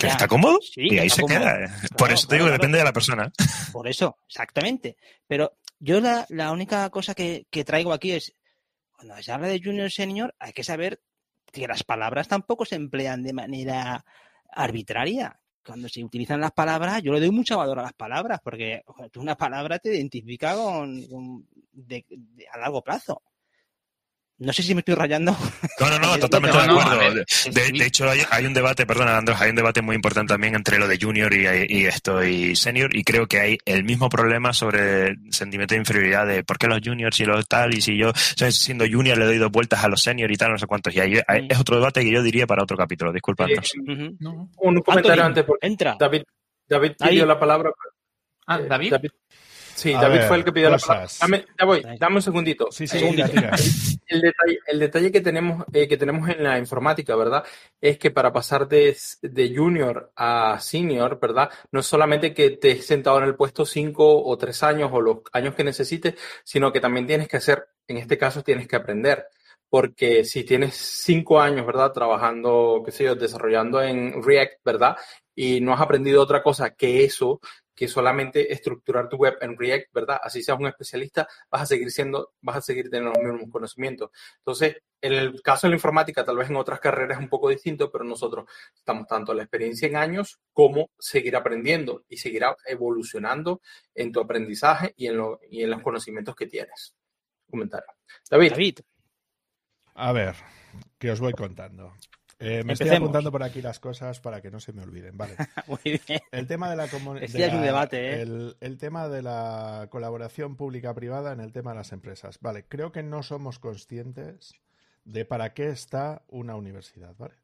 está cómodo y ahí se queda. por eso te digo que depende de la persona. Por eso, exactamente. Pero yo la, la única cosa que, que, traigo aquí es, cuando se habla de junior senior, hay que saber que las palabras tampoco se emplean de manera arbitraria. Cuando se utilizan las palabras, yo le doy mucho valor a las palabras, porque una palabra te identifica con, a largo plazo. No sé si me estoy rayando. No, no, no, totalmente de acuerdo. de, hecho, hay, un debate, perdona, Andrés, hay un debate muy importante también entre lo de junior y, esto y senior, y creo que hay el mismo problema sobre sentimiento de inferioridad de por qué los juniors y los tal, y si yo siendo junior le doy dos vueltas a los senior y tal, no sé cuántos. Y ahí, mm. es otro debate que yo diría para otro capítulo, disculpa. Un comentario antes, porque entra. David, David pidió la palabra. Ah, David. Sí, David fue el que pidió la palabra. Dame, ya voy, dame un segundito. Sí, sí, El, detalle, el detalle que tenemos, eh, que tenemos en la informática, ¿verdad? Es que para pasar de, de, junior a senior, ¿verdad? No es solamente que te estés sentado en el puesto cinco o tres años o los años que necesites, sino que también tienes que hacer, en este caso tienes que aprender porque si tienes cinco años, ¿verdad? Trabajando, qué sé yo, desarrollando en React, ¿verdad? Y no has aprendido otra cosa que eso, que solamente estructurar tu web en React, ¿verdad? Así seas un especialista, vas a seguir siendo, vas a seguir teniendo los mismos conocimientos. Entonces, en el caso de la informática, tal vez en otras carreras es un poco distinto, pero nosotros estamos tanto la experiencia en años como seguir aprendiendo y seguir evolucionando en tu aprendizaje y en, lo, y en los conocimientos que tienes. Comentario. David. David. A ver, que os voy contando. Eh, me estoy apuntando por aquí las cosas para que no se me olviden. Vale. Muy bien. El tema de la, ¿eh? el, tema de la colaboración pública-privada en el tema de las empresas. Vale, creo que no somos conscientes de para qué está una universidad, ¿vale?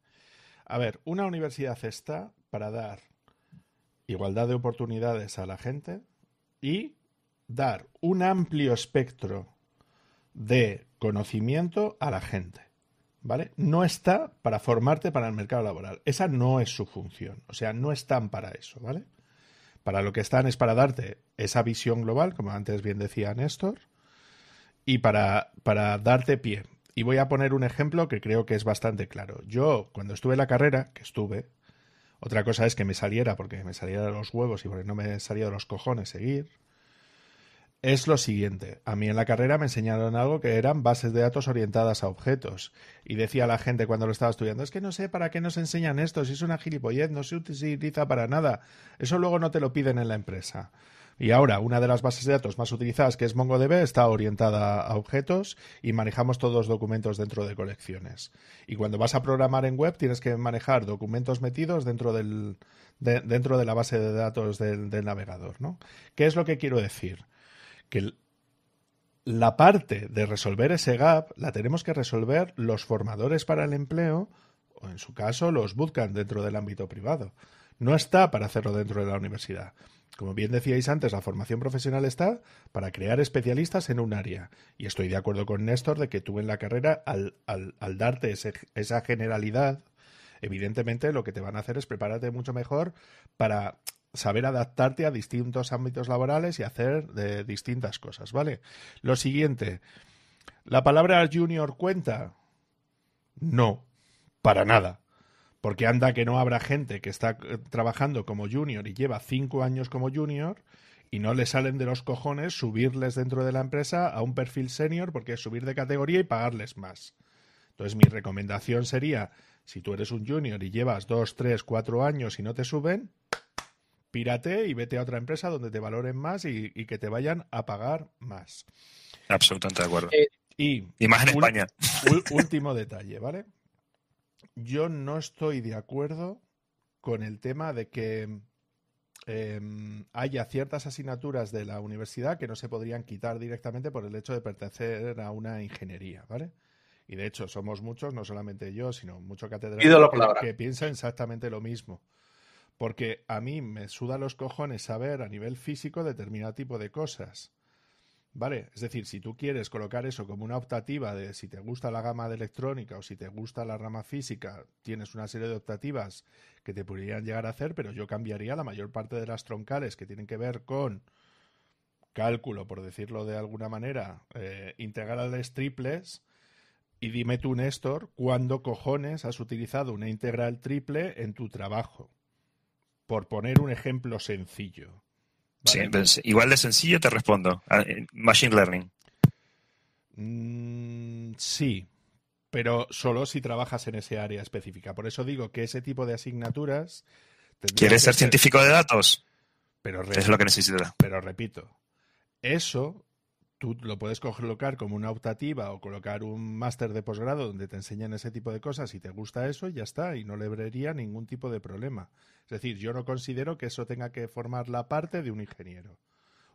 A ver, una universidad está para dar igualdad de oportunidades a la gente y dar un amplio espectro de conocimiento a la gente. ¿Vale? No está para formarte para el mercado laboral. Esa no es su función. O sea, no están para eso, ¿vale? Para lo que están es para darte esa visión global, como antes bien decía Néstor, y para, para darte pie. Y voy a poner un ejemplo que creo que es bastante claro. Yo, cuando estuve en la carrera, que estuve, otra cosa es que me saliera porque me saliera los huevos y porque no me salía de los cojones seguir, es lo siguiente. A mí en la carrera me enseñaron algo que eran bases de datos orientadas a objetos. Y decía la gente cuando lo estaba estudiando, es que no sé para qué nos enseñan esto, si es una gilipollez, no se utiliza para nada. Eso luego no te lo piden en la empresa. Y ahora, una de las bases de datos más utilizadas, que es MongoDB, está orientada a objetos y manejamos todos los documentos dentro de colecciones. Y cuando vas a programar en web, tienes que manejar documentos metidos dentro, del, de, dentro de la base de datos del, del navegador. ¿no? ¿Qué es lo que quiero decir? Que la parte de resolver ese gap la tenemos que resolver los formadores para el empleo o, en su caso, los bootcamp dentro del ámbito privado. No está para hacerlo dentro de la universidad. Como bien decíais antes, la formación profesional está para crear especialistas en un área. Y estoy de acuerdo con Néstor de que tú en la carrera, al, al, al darte ese, esa generalidad, evidentemente lo que te van a hacer es prepararte mucho mejor para saber adaptarte a distintos ámbitos laborales y hacer de distintas cosas, ¿vale? Lo siguiente, ¿la palabra junior cuenta? No, para nada. Porque anda que no habrá gente que está eh, trabajando como junior y lleva cinco años como junior y no le salen de los cojones subirles dentro de la empresa a un perfil senior porque es subir de categoría y pagarles más. Entonces mi recomendación sería, si tú eres un junior y llevas dos, tres, cuatro años y no te suben, pírate y vete a otra empresa donde te valoren más y, y que te vayan a pagar más. Absolutamente de acuerdo. Eh, Y, y más en un- España. último detalle, ¿vale? Yo no estoy de acuerdo con el tema de que em, haya ciertas asignaturas de la universidad que no se podrían quitar directamente por el hecho de pertenecer a una ingeniería, ¿vale? Y de hecho somos muchos, no solamente yo, sino muchos catedráticos que, que piensan exactamente lo mismo. Porque a mí me suda los cojones saber a nivel físico determinado tipo de cosas. ¿Vale? Es decir, si tú quieres colocar eso como una optativa de si te gusta la gama de electrónica o si te gusta la rama física, tienes una serie de optativas que te podrían llegar a hacer, pero yo cambiaría la mayor parte de las troncales que tienen que ver con cálculo, por decirlo de alguna manera, eh, integrales triples. Y dime tú, Néstor, ¿cuándo cojones has utilizado una integral triple en tu trabajo? Por poner un ejemplo sencillo. Pues, igual de sencillo te respondo. Ah, eh, Machine Learning. Mm, sí, pero solo si trabajas en ese área específica. Por eso digo que ese tipo de asignaturas. ¿Quieres ser científico de datos? Pero, Es lo que necesitas. pero repito, eso tú lo puedes colocar como una optativa o colocar un máster de posgrado donde te enseñan ese tipo de cosas y te gusta eso, ya está, y no le vería ningún tipo de problema. Es decir, yo no considero que eso tenga que formar la parte de un ingeniero.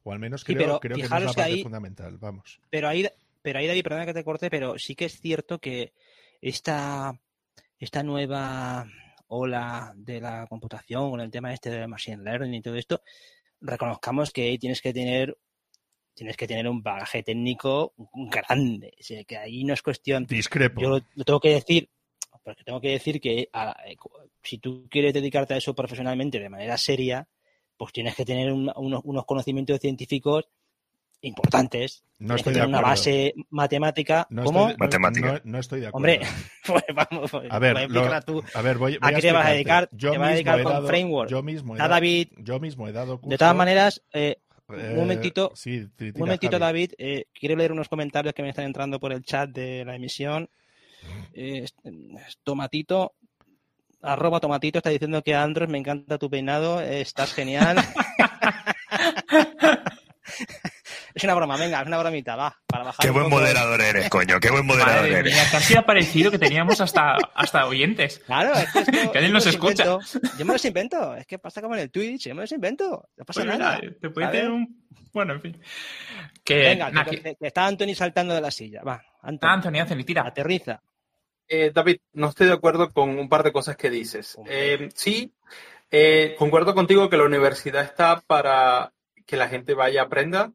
O al menos Sí, creo, pero creo que no es la parte ahí- fundamental. Vamos. Pero ahí, pero ahí, David, perdona que te corte, pero sí que es cierto que esta, esta nueva ola de la computación, con el tema este de machine learning y todo esto, reconozcamos que ahí tienes que tener tienes que tener un bagaje técnico grande. O sea, que ahí no es cuestión. Discrepo. Yo lo, tengo que decir, porque tengo que decir que a- eh, si tú quieres dedicarte a eso profesionalmente de manera seria, pues tienes que tener un- unos, unos conocimientos científicos importantes. No tienes estoy que de tener una base matemática. No ¿Cómo? estoy de- no- Matemática. no- no estoy de acuerdo. Hombre, pues vamos, pues, A ver, pues lo- tú. a ver, voy, voy ¿A qué te vas a dedicar? Yo ¿Te vas a mismo dedicar he con dado- framework? Yo mismo he dado, David. yo mismo he dado De cursos, todas maneras, eh, un momentito, sí, ti- un momentito, Javi. David. eh, quiero leer unos comentarios que me están entrando por el chat de la emisión. Eh, tomatito, arroba Tomatito está diciendo que Andros, me encanta tu peinado, eh, estás genial. es una broma, venga, es una bromita, va, para bajar Qué buen moderador eres, coño. Qué buen moderador Madre eres. mía, casi ha parecido que teníamos hasta, hasta oyentes. Claro, es que esto, Que alguien nos escucha. invento. Yo me los invento. Es que pasa como en el Twitch, yo me los invento. No pasa Pues nada. mira, te puede tener un. Bueno, en fin. Que, Venga, nah, que, que- que está Anthony saltando de la silla. Va, Anthony, Anthony, Anthony, tira. aterriza. Eh, David, no estoy de acuerdo con un par de cosas que dices. Eh, sí, eh, concuerdo contigo que la universidad está para que la gente vaya a aprenda,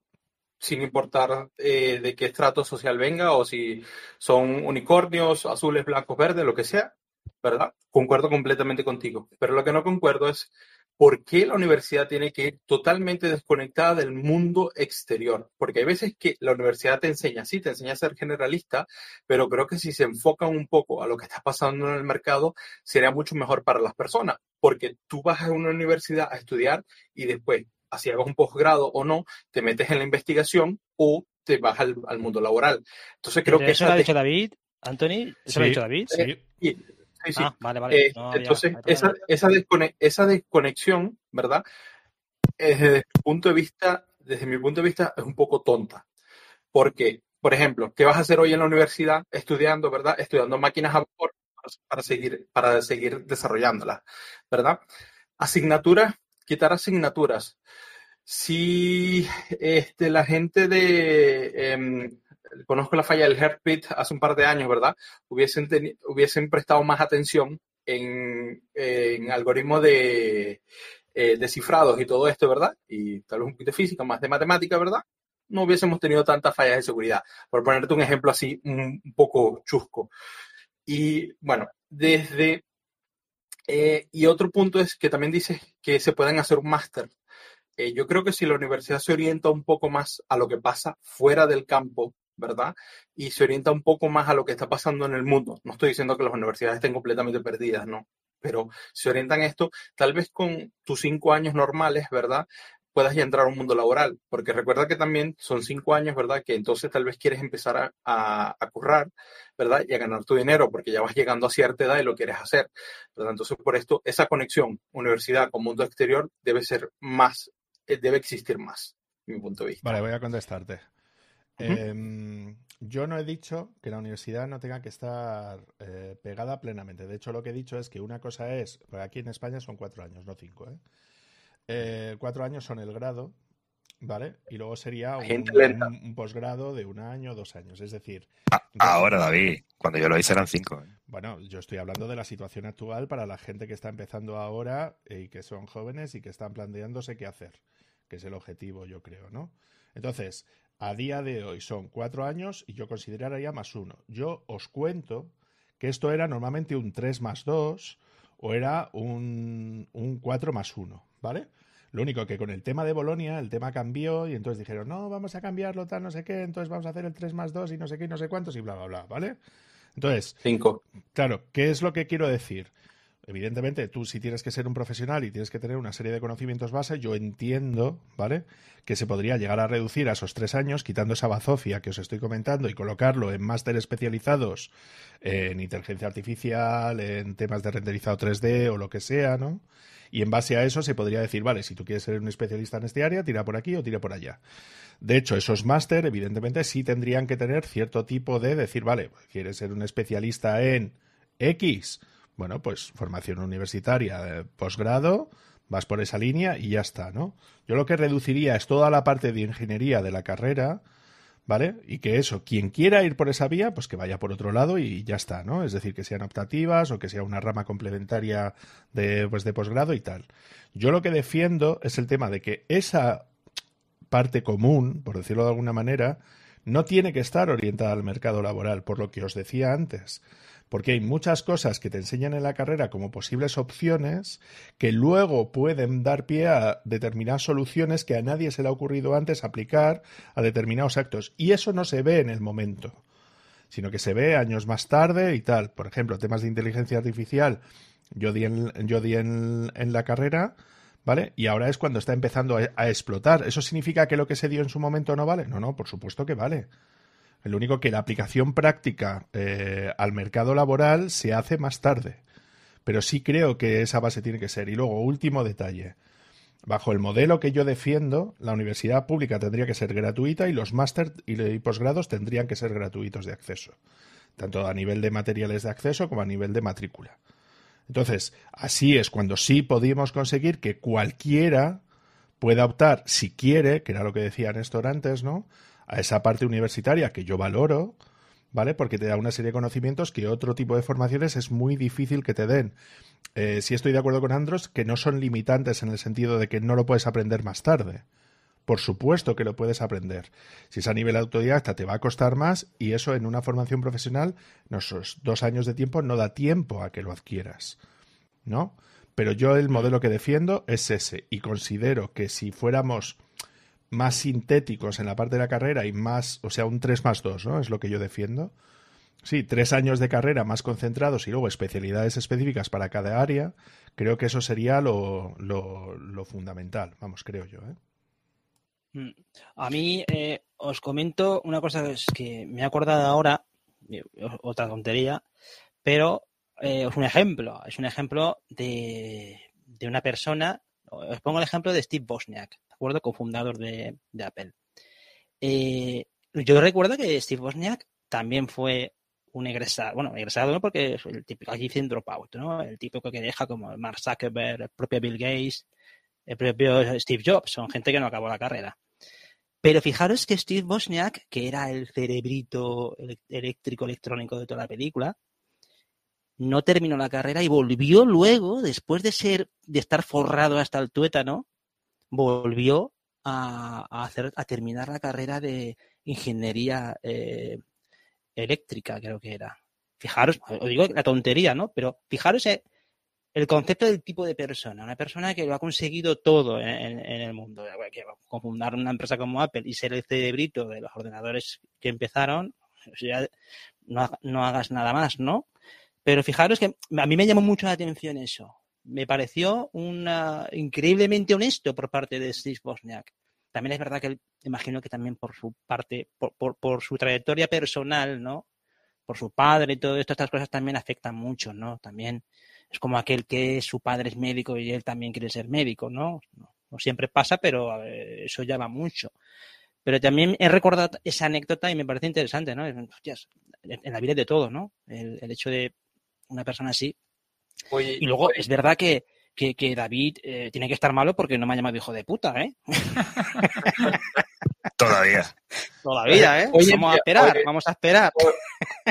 sin importar eh, de qué estrato social venga o si son unicornios, azules, blancos, verdes, lo que sea, ¿verdad? Concuerdo completamente contigo. Pero lo que no concuerdo es por qué la universidad tiene que ir totalmente desconectada del mundo exterior. Porque hay veces que la universidad te enseña, sí, te enseña a ser generalista, pero creo que si se enfocan un poco a lo que está pasando en el mercado, sería mucho mejor para las personas. Porque tú vas a una universidad a estudiar y después así hagas un posgrado o no, te metes en la investigación o te vas al, mundo laboral. Entonces creo que... ¿Eso lo ha dicho David, Anthony? ¿Eso lo ha dicho David? Sí. sí. Sí, Ah, vale, vale. Eh, entonces, esa, esa, esa, desconexión, ¿verdad? Desde mi punto de vista, desde mi punto de vista, es un poco tonta. Porque, por ejemplo, ¿qué vas a hacer hoy en la universidad estudiando, ¿verdad? Estudiando máquinas a vapor para seguir, para seguir desarrollándolas, ¿verdad? Asignaturas quitar asignaturas. Si este, la gente de, em, conozco la falla del Heartbeat hace un par de años, ¿verdad? Hubiesen, hubiesen prestado más atención en, algoritmos de eh, descifrados y todo esto, ¿verdad? Y tal vez un poquito de física, más de matemática, ¿verdad? No hubiésemos tenido tantas fallas de seguridad. Por ponerte un ejemplo así, un poco chusco. Y bueno, desde eh, y otro punto es que también dices que se pueden hacer un máster. Eh, yo creo que si la universidad se orienta un poco más a lo que pasa fuera del campo, ¿verdad? Y se orienta un poco más a lo que está pasando en el mundo. No estoy diciendo que las universidades estén completamente perdidas, no. Pero se orientan esto, tal vez con tus cinco años normales, ¿verdad? Puedas ya entrar a un mundo laboral, porque recuerda que también son cinco años, ¿verdad? Que entonces tal vez quieres empezar a, a, currar, ¿verdad? Y a ganar tu dinero, porque ya vas llegando a cierta edad y lo quieres hacer, ¿verdad? Entonces, por esto, esa conexión universidad con mundo exterior debe ser más, eh, debe existir más, mi punto de vista. Vale, voy a contestarte. Em, yo no he dicho que la universidad no tenga que estar eh, pegada plenamente. De hecho, lo que he dicho es que una cosa es, aquí en España son cuatro años, no cinco, ¿eh? Eh, cuatro años son el grado, ¿vale? Y luego sería un, posgrado de un año, dos años. Es decir. ahora, David, cuando yo lo hice eran cinco. ¿eh? Bueno, yo estoy hablando de la situación actual para la gente que está empezando ahora y que son jóvenes y que están planteándose qué hacer, que es el objetivo, yo creo, ¿no? Entonces, a día de hoy son cuatro años y yo consideraría más uno. Yo os cuento que esto era normalmente un 3 más 2 o era un, un 4 más 1, ¿vale? Lo único que con el tema de Bolonia, el tema cambió y entonces dijeron, no, vamos a cambiarlo, tal, no sé qué, entonces vamos a hacer el 3 más 2 y no sé qué y no sé cuántos y bla, bla, bla, ¿vale? Entonces, 5. Claro, ¿qué es lo que quiero decir? Evidentemente, tú si tienes que ser un profesional y tienes que tener una serie de conocimientos base, yo entiendo, ¿vale? Que se podría llegar a reducir a esos tres años, quitando esa bazofia que os estoy comentando y colocarlo en máster especializados en inteligencia artificial, en temas de renderizado 3D o lo que sea, ¿no? Y en base a eso se podría decir, vale, si tú quieres ser un especialista en este área, tira por aquí o tira por allá. De hecho, esos máster, evidentemente, sí tendrían que tener cierto tipo de decir, vale, quieres ser un especialista en X bueno, pues formación universitaria, posgrado, vas por esa línea y ya está, ¿no? Yo lo que reduciría es toda la parte de ingeniería de la carrera, ¿vale? Y que eso, quien quiera ir por esa vía, pues que vaya por otro lado y ya está, ¿no? Es decir, que sean optativas o que sea una rama complementaria de, pues, de posgrado y tal. Yo lo que defiendo es el tema de que esa parte común, por decirlo de alguna manera, no tiene que estar orientada al mercado laboral, por lo que os decía antes porque hay muchas cosas que te enseñan en la carrera como posibles opciones que luego pueden dar pie a determinadas soluciones que a nadie se le ha ocurrido antes aplicar a determinados actos. Y eso no se ve en el momento, sino que se ve años más tarde y tal. Por ejemplo, temas de inteligencia artificial, yo di en, yo di en, la carrera. ¿Vale? Y ahora es cuando está empezando a, a explotar. ¿Eso significa que lo que se dio en su momento no vale? No, no, por supuesto que vale. El único que la aplicación práctica eh, al mercado laboral se hace más tarde. Pero sí creo que esa base tiene que ser. Y luego, último detalle. Bajo el modelo que yo defiendo, la universidad pública tendría que ser gratuita y los máster y posgrados tendrían que ser gratuitos de acceso, tanto a nivel de materiales de acceso como a nivel de matrícula. Entonces, así es cuando sí podíamos conseguir que cualquiera pueda optar, si quiere, que era lo que decía Néstor antes, ¿no? A esa parte universitaria que yo valoro, ¿vale? Porque te da una serie de conocimientos que otro tipo de formaciones es muy difícil que te den. Eh, sí estoy de acuerdo con Andros que no son limitantes en el sentido de que no lo puedes aprender más tarde. Por supuesto que lo puedes aprender. Si es a nivel autodidacta te va a costar más y eso en una formación profesional, esos dos años de tiempo no da tiempo a que lo adquieras. ¿No? Pero yo el modelo que defiendo es ese y considero que si fuéramos más sintéticos en la parte de la carrera y más, o sea, un 3 más 2, ¿no? Es lo que yo defiendo. Sí, tres años de carrera más concentrados y luego especialidades específicas para cada área, creo que eso sería lo, lo, fundamental, vamos, creo yo. ¿eh? Mm. A mí eh, os comento una cosa que me he acordado ahora, eh, otra tontería, pero es un ejemplo, es un ejemplo de, de, una persona, os pongo el ejemplo de Steve Bosniak, ¿de acuerdo? Cofundador de, de Apple. yo recuerdo que Steve Bosniak también fue un egresado, bueno, egresado no porque es el típico, aquí dicen dropout, ¿no? El típico que deja como Mark Zuckerberg, el propio Bill Gates, el propio Steve Jobs, son gente que no acabó la carrera. Pero fijaros que Steve Bosniak, que era el cerebrito eléctrico electrónico de toda la película, no terminó la carrera y volvió luego, después de ser, de estar forrado hasta el tuétano, volvió a, hacer, a terminar la carrera de ingeniería eh, eléctrica, creo que era. Fijaros, os digo la tontería, ¿no? Pero fijaros el concepto del tipo de persona, una persona que lo ha conseguido todo en, el mundo, que fundar una empresa como Apple y ser el cerebrito de los ordenadores que empezaron, no, no hagas nada más, ¿no? Pero fijaros que a mí me llamó mucho la atención eso. Me pareció una, increíblemente honesto por parte de Steve Bosniak. También es verdad que él, imagino que también por su parte, por, su trayectoria personal, ¿no? Por su padre y todo esto, estas cosas también afectan mucho, ¿no? También es como aquel que su padre es médico y él también quiere ser médico, ¿no? No, siempre pasa, pero eso llama mucho. Pero también he recordado esa anécdota y me parece interesante, ¿no? en la vida de todo, ¿no? El, hecho de una persona así. y luego es verdad que, que, que David eh, tiene que estar malo porque no me ha llamado hijo de puta, ¿eh? Todavía. Todavía, ¿eh? vamos a esperar, vamos a esperar.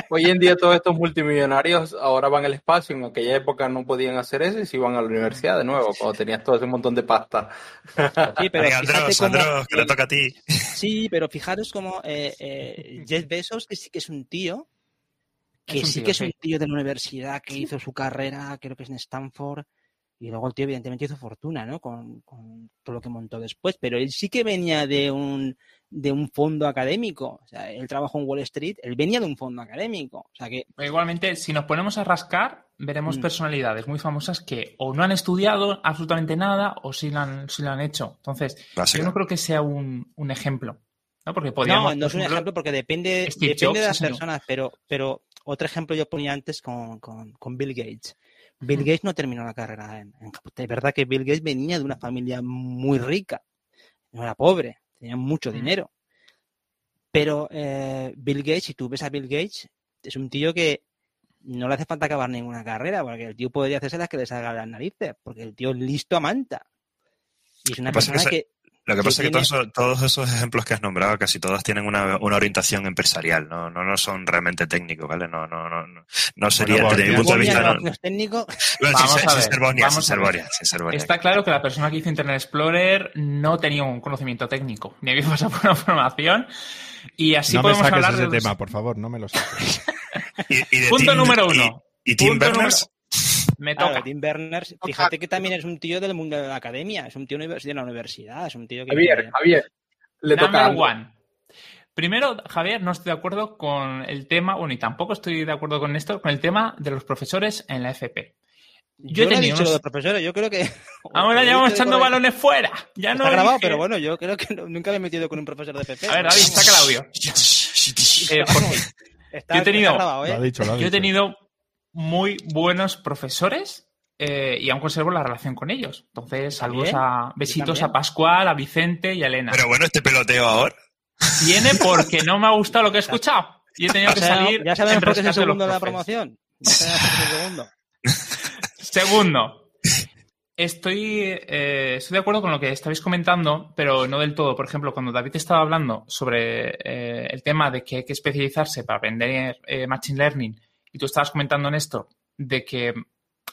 Hoy, en día todos estos multimillonarios ahora van al espacio, en aquella época no podían hacer eso y se iban a la universidad de nuevo, cuando tenías todo ese montón de pasta. Sí, pero Andros, Andros, que le toca a ti. Sí, pero fijaros como eh, eh, Jeff Bezos, que sí que es un tío, que sí que es un tío de la universidad, que hizo su carrera, creo que es en Stanford, y luego el tío evidentemente hizo fortuna, ¿no? Con, todo lo que montó después, pero él sí que venía de un, de un fondo académico. O sea, él trabajó en Wall Street, él venía de un fondo académico. O sea que... Igualmente, si nos ponemos a rascar, veremos mm. personalidades muy famosas que o no han estudiado absolutamente nada o sí lo han, sí lo han hecho. Entonces, yo no creo que sea un, ejemplo. ¿no? Porque podríamos, no, no es un ejemplo porque depende, depende de las personas, pero, pero otro ejemplo yo ponía antes con, con Bill Gates. Bill Gates no terminó la carrera en, Es verdad que Bill Gates venía de una familia muy rica, no era pobre, tenía mucho dinero. Pero eh, Bill Gates, si tú ves a Bill Gates, es un tío que no le hace falta acabar ninguna carrera, porque el tío podría hacerse las que le salga las narices, porque el tío es listo a manta. Y es una persona que, lo que pasa es que todos, esos ejemplos que has nombrado, casi todos tienen una, orientación empresarial, no, no, no son realmente técnicos, ¿vale? No, no, no, no sería desde mi punto de vista. No, es técnico. vamos a ver, Está claro que la persona que hizo Internet Explorer no tenía un conocimiento técnico, ni había pasado por una formación. Y así podemos me hablar ese tema, por favor, no me lo saques. Punto número uno. Y, Tim Berners. Me toca. Tim Berners, fíjate que también es un tío del mundo de la academia, es un tío de la universidad, es un tío que... Javier, Javier, le toca one. Primero, Javier, no estoy de acuerdo con el tema, bueno, y tampoco estoy de acuerdo con esto, con el tema de los profesores en la FP. Yo, he tenido no he profesores, yo creo que... Ahora ya vamos echando balones fuera. Ya no Está grabado, pero bueno, yo creo que nunca me he metido con un profesor de FP. A ver, David, saca el audio. eh, Está, yo he tenido, grabado, ¿eh? yo he tenido muy buenos profesores eh, y aún conservo la relación con ellos. Entonces, saludos a besitos a Pascual, a Vicente y a Elena. Pero bueno, este peloteo ahora. Viene porque no me ha gustado lo que he escuchado. Y he tenido que salir. Ya sabemos por qué es el segundo de la promoción. segundo. segundo. Estoy, eh, estoy de acuerdo con lo que estabais comentando, pero no del todo. Por ejemplo, cuando David estaba hablando sobre eh, el tema de que hay que especializarse para aprender Machine Learning y tú estabas comentando en esto de que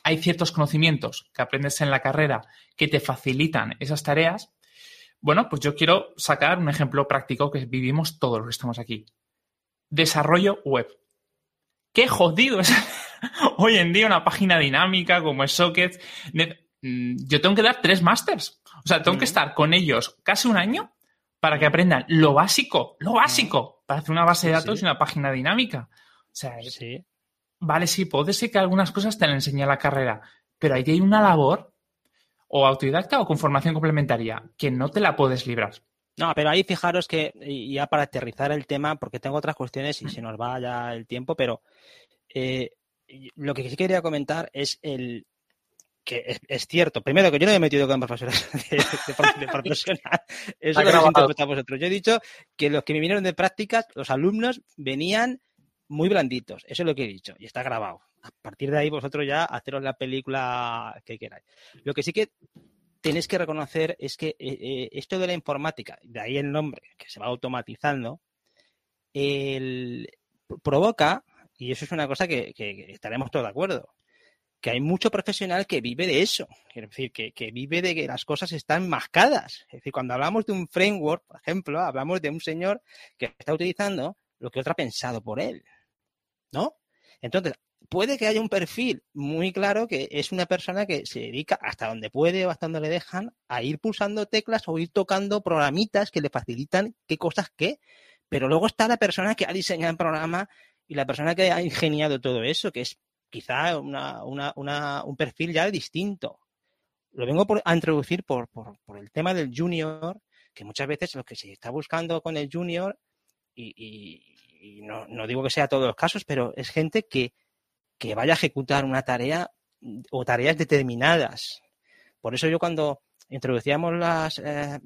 hay ciertos conocimientos que aprendes en la carrera que te facilitan esas tareas, Bueno, pues yo quiero sacar un ejemplo práctico que vivimos todos los que estamos aquí. Desarrollo web. Qué jodido es hoy en día una página dinámica como es Sockets. Mm, yo tengo que dar tres másters. O sea, tengo que estar con ellos casi un año para que aprendan lo básico, lo básico, para hacer una base de datos y una página dinámica. O sea, Sí. Vale, sí, puede ser que algunas cosas te la enseñe la carrera, pero ahí hay una labor o autodidacta o con formación complementaria que no te la puedes librar. No, pero ahí fijaros que, ya para aterrizar el tema, porque tengo otras cuestiones y se nos va ya el tiempo, pero eh, lo que sí quería comentar es el que es, es cierto. Primero, que yo no me he metido con profesores de, de- de profesional. Eso lo habéis grabado. interpretado vosotros. Yo he dicho que los que me vinieron de prácticas, los alumnos, venían muy blanditos. Eso es lo que he dicho. Y está grabado. A partir de ahí, vosotros ya haceros la película que queráis. Lo que sí que tenéis que reconocer es que eh, eh, esto de la informática, de ahí el nombre, que se va automatizando, provoca, y eso es una cosa que estaremos todos de acuerdo, que hay mucho profesional que vive de eso, es decir, que, que vive de que las cosas están mascadas. Es decir, cuando hablamos de un framework, por ejemplo, hablamos de un señor que está utilizando lo que otro ha pensado por él, ¿no? Entonces, puede que haya un perfil muy claro que es una persona que se dedica hasta donde puede o hasta donde le dejan a ir pulsando teclas o ir tocando programitas que le facilitan qué cosas qué. Pero luego está la persona que ha diseñado el programa y la persona que ha ingeniado todo eso, que es quizá una, una- una- un perfil ya distinto. Lo vengo por- a introducir por, por- por el tema del junior, que muchas veces lo que se está buscando con el junior, y, y- y no, digo que sea todos los casos, pero es gente que, que vaya a ejecutar una tarea mm, o tareas determinadas. Por eso yo cuando introducíamos las, eh,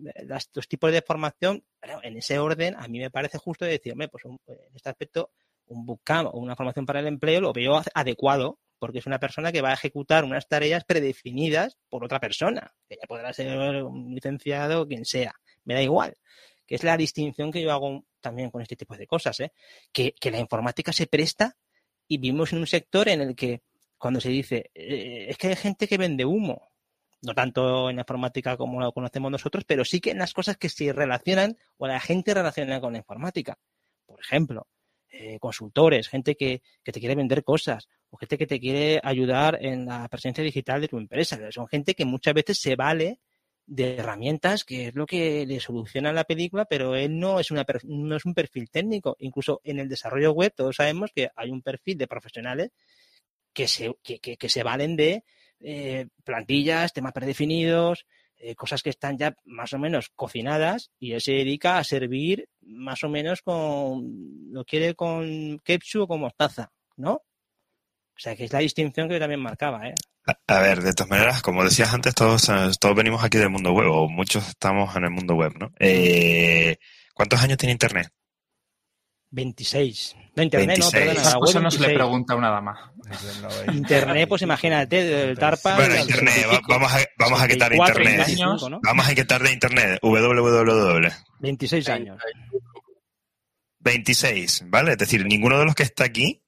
los tipos de formación, en ese orden, a mí me parece justo decir, hombre, pues en este aspecto, un bootcamp o una formación para el empleo lo veo adecuado, porque es una persona que va a ejecutar unas tareas predefinidas por otra persona, que ya podrá ser un licenciado o quien sea, me da igual. Que es la distinción que yo hago también con este tipo de cosas, ¿eh? que, que la informática se presta y vivimos en un sector en el que cuando se dice, eh, es que hay gente que vende humo, no tanto en la informática como lo conocemos nosotros, pero sí que en las cosas que se relacionan o la gente relaciona con la informática. Por ejemplo, eh, consultores, gente que, que te quiere vender cosas o gente que te quiere ayudar en la presencia digital de tu empresa. Son gente que muchas veces se vale de herramientas que es lo que le soluciona la película, pero él no es, una, no es un perfil técnico. Incluso en el desarrollo web todos sabemos que hay un perfil de profesionales que se, que, que- que se valen de eh, plantillas, temas predefinidos, eh, cosas que están ya más o menos cocinadas y él se dedica a servir más o menos con, lo quiere con ketchup o con mostaza, ¿no? O sea, que es la distinción que yo también marcaba, ¿eh? A, ver, de todas maneras, como decías antes, todos, eh, todos venimos aquí del mundo web, o muchos estamos en el mundo web, ¿no? Eh, ¿Cuántos años tiene Internet? 26. No, Internet, 26. no, perdona, Esas la web cosas no se le 26. pregunta a una dama. Desde el 90. Internet, pues imagínate, del Tarpa. Bueno, Internet, 60 y va- pico. vamos a, vamos a quitar 64, Internet. 25, ¿no? Vamos a quitar de Internet. www. 26 años. 26, ¿vale? Es decir, ninguno de los que está aquí,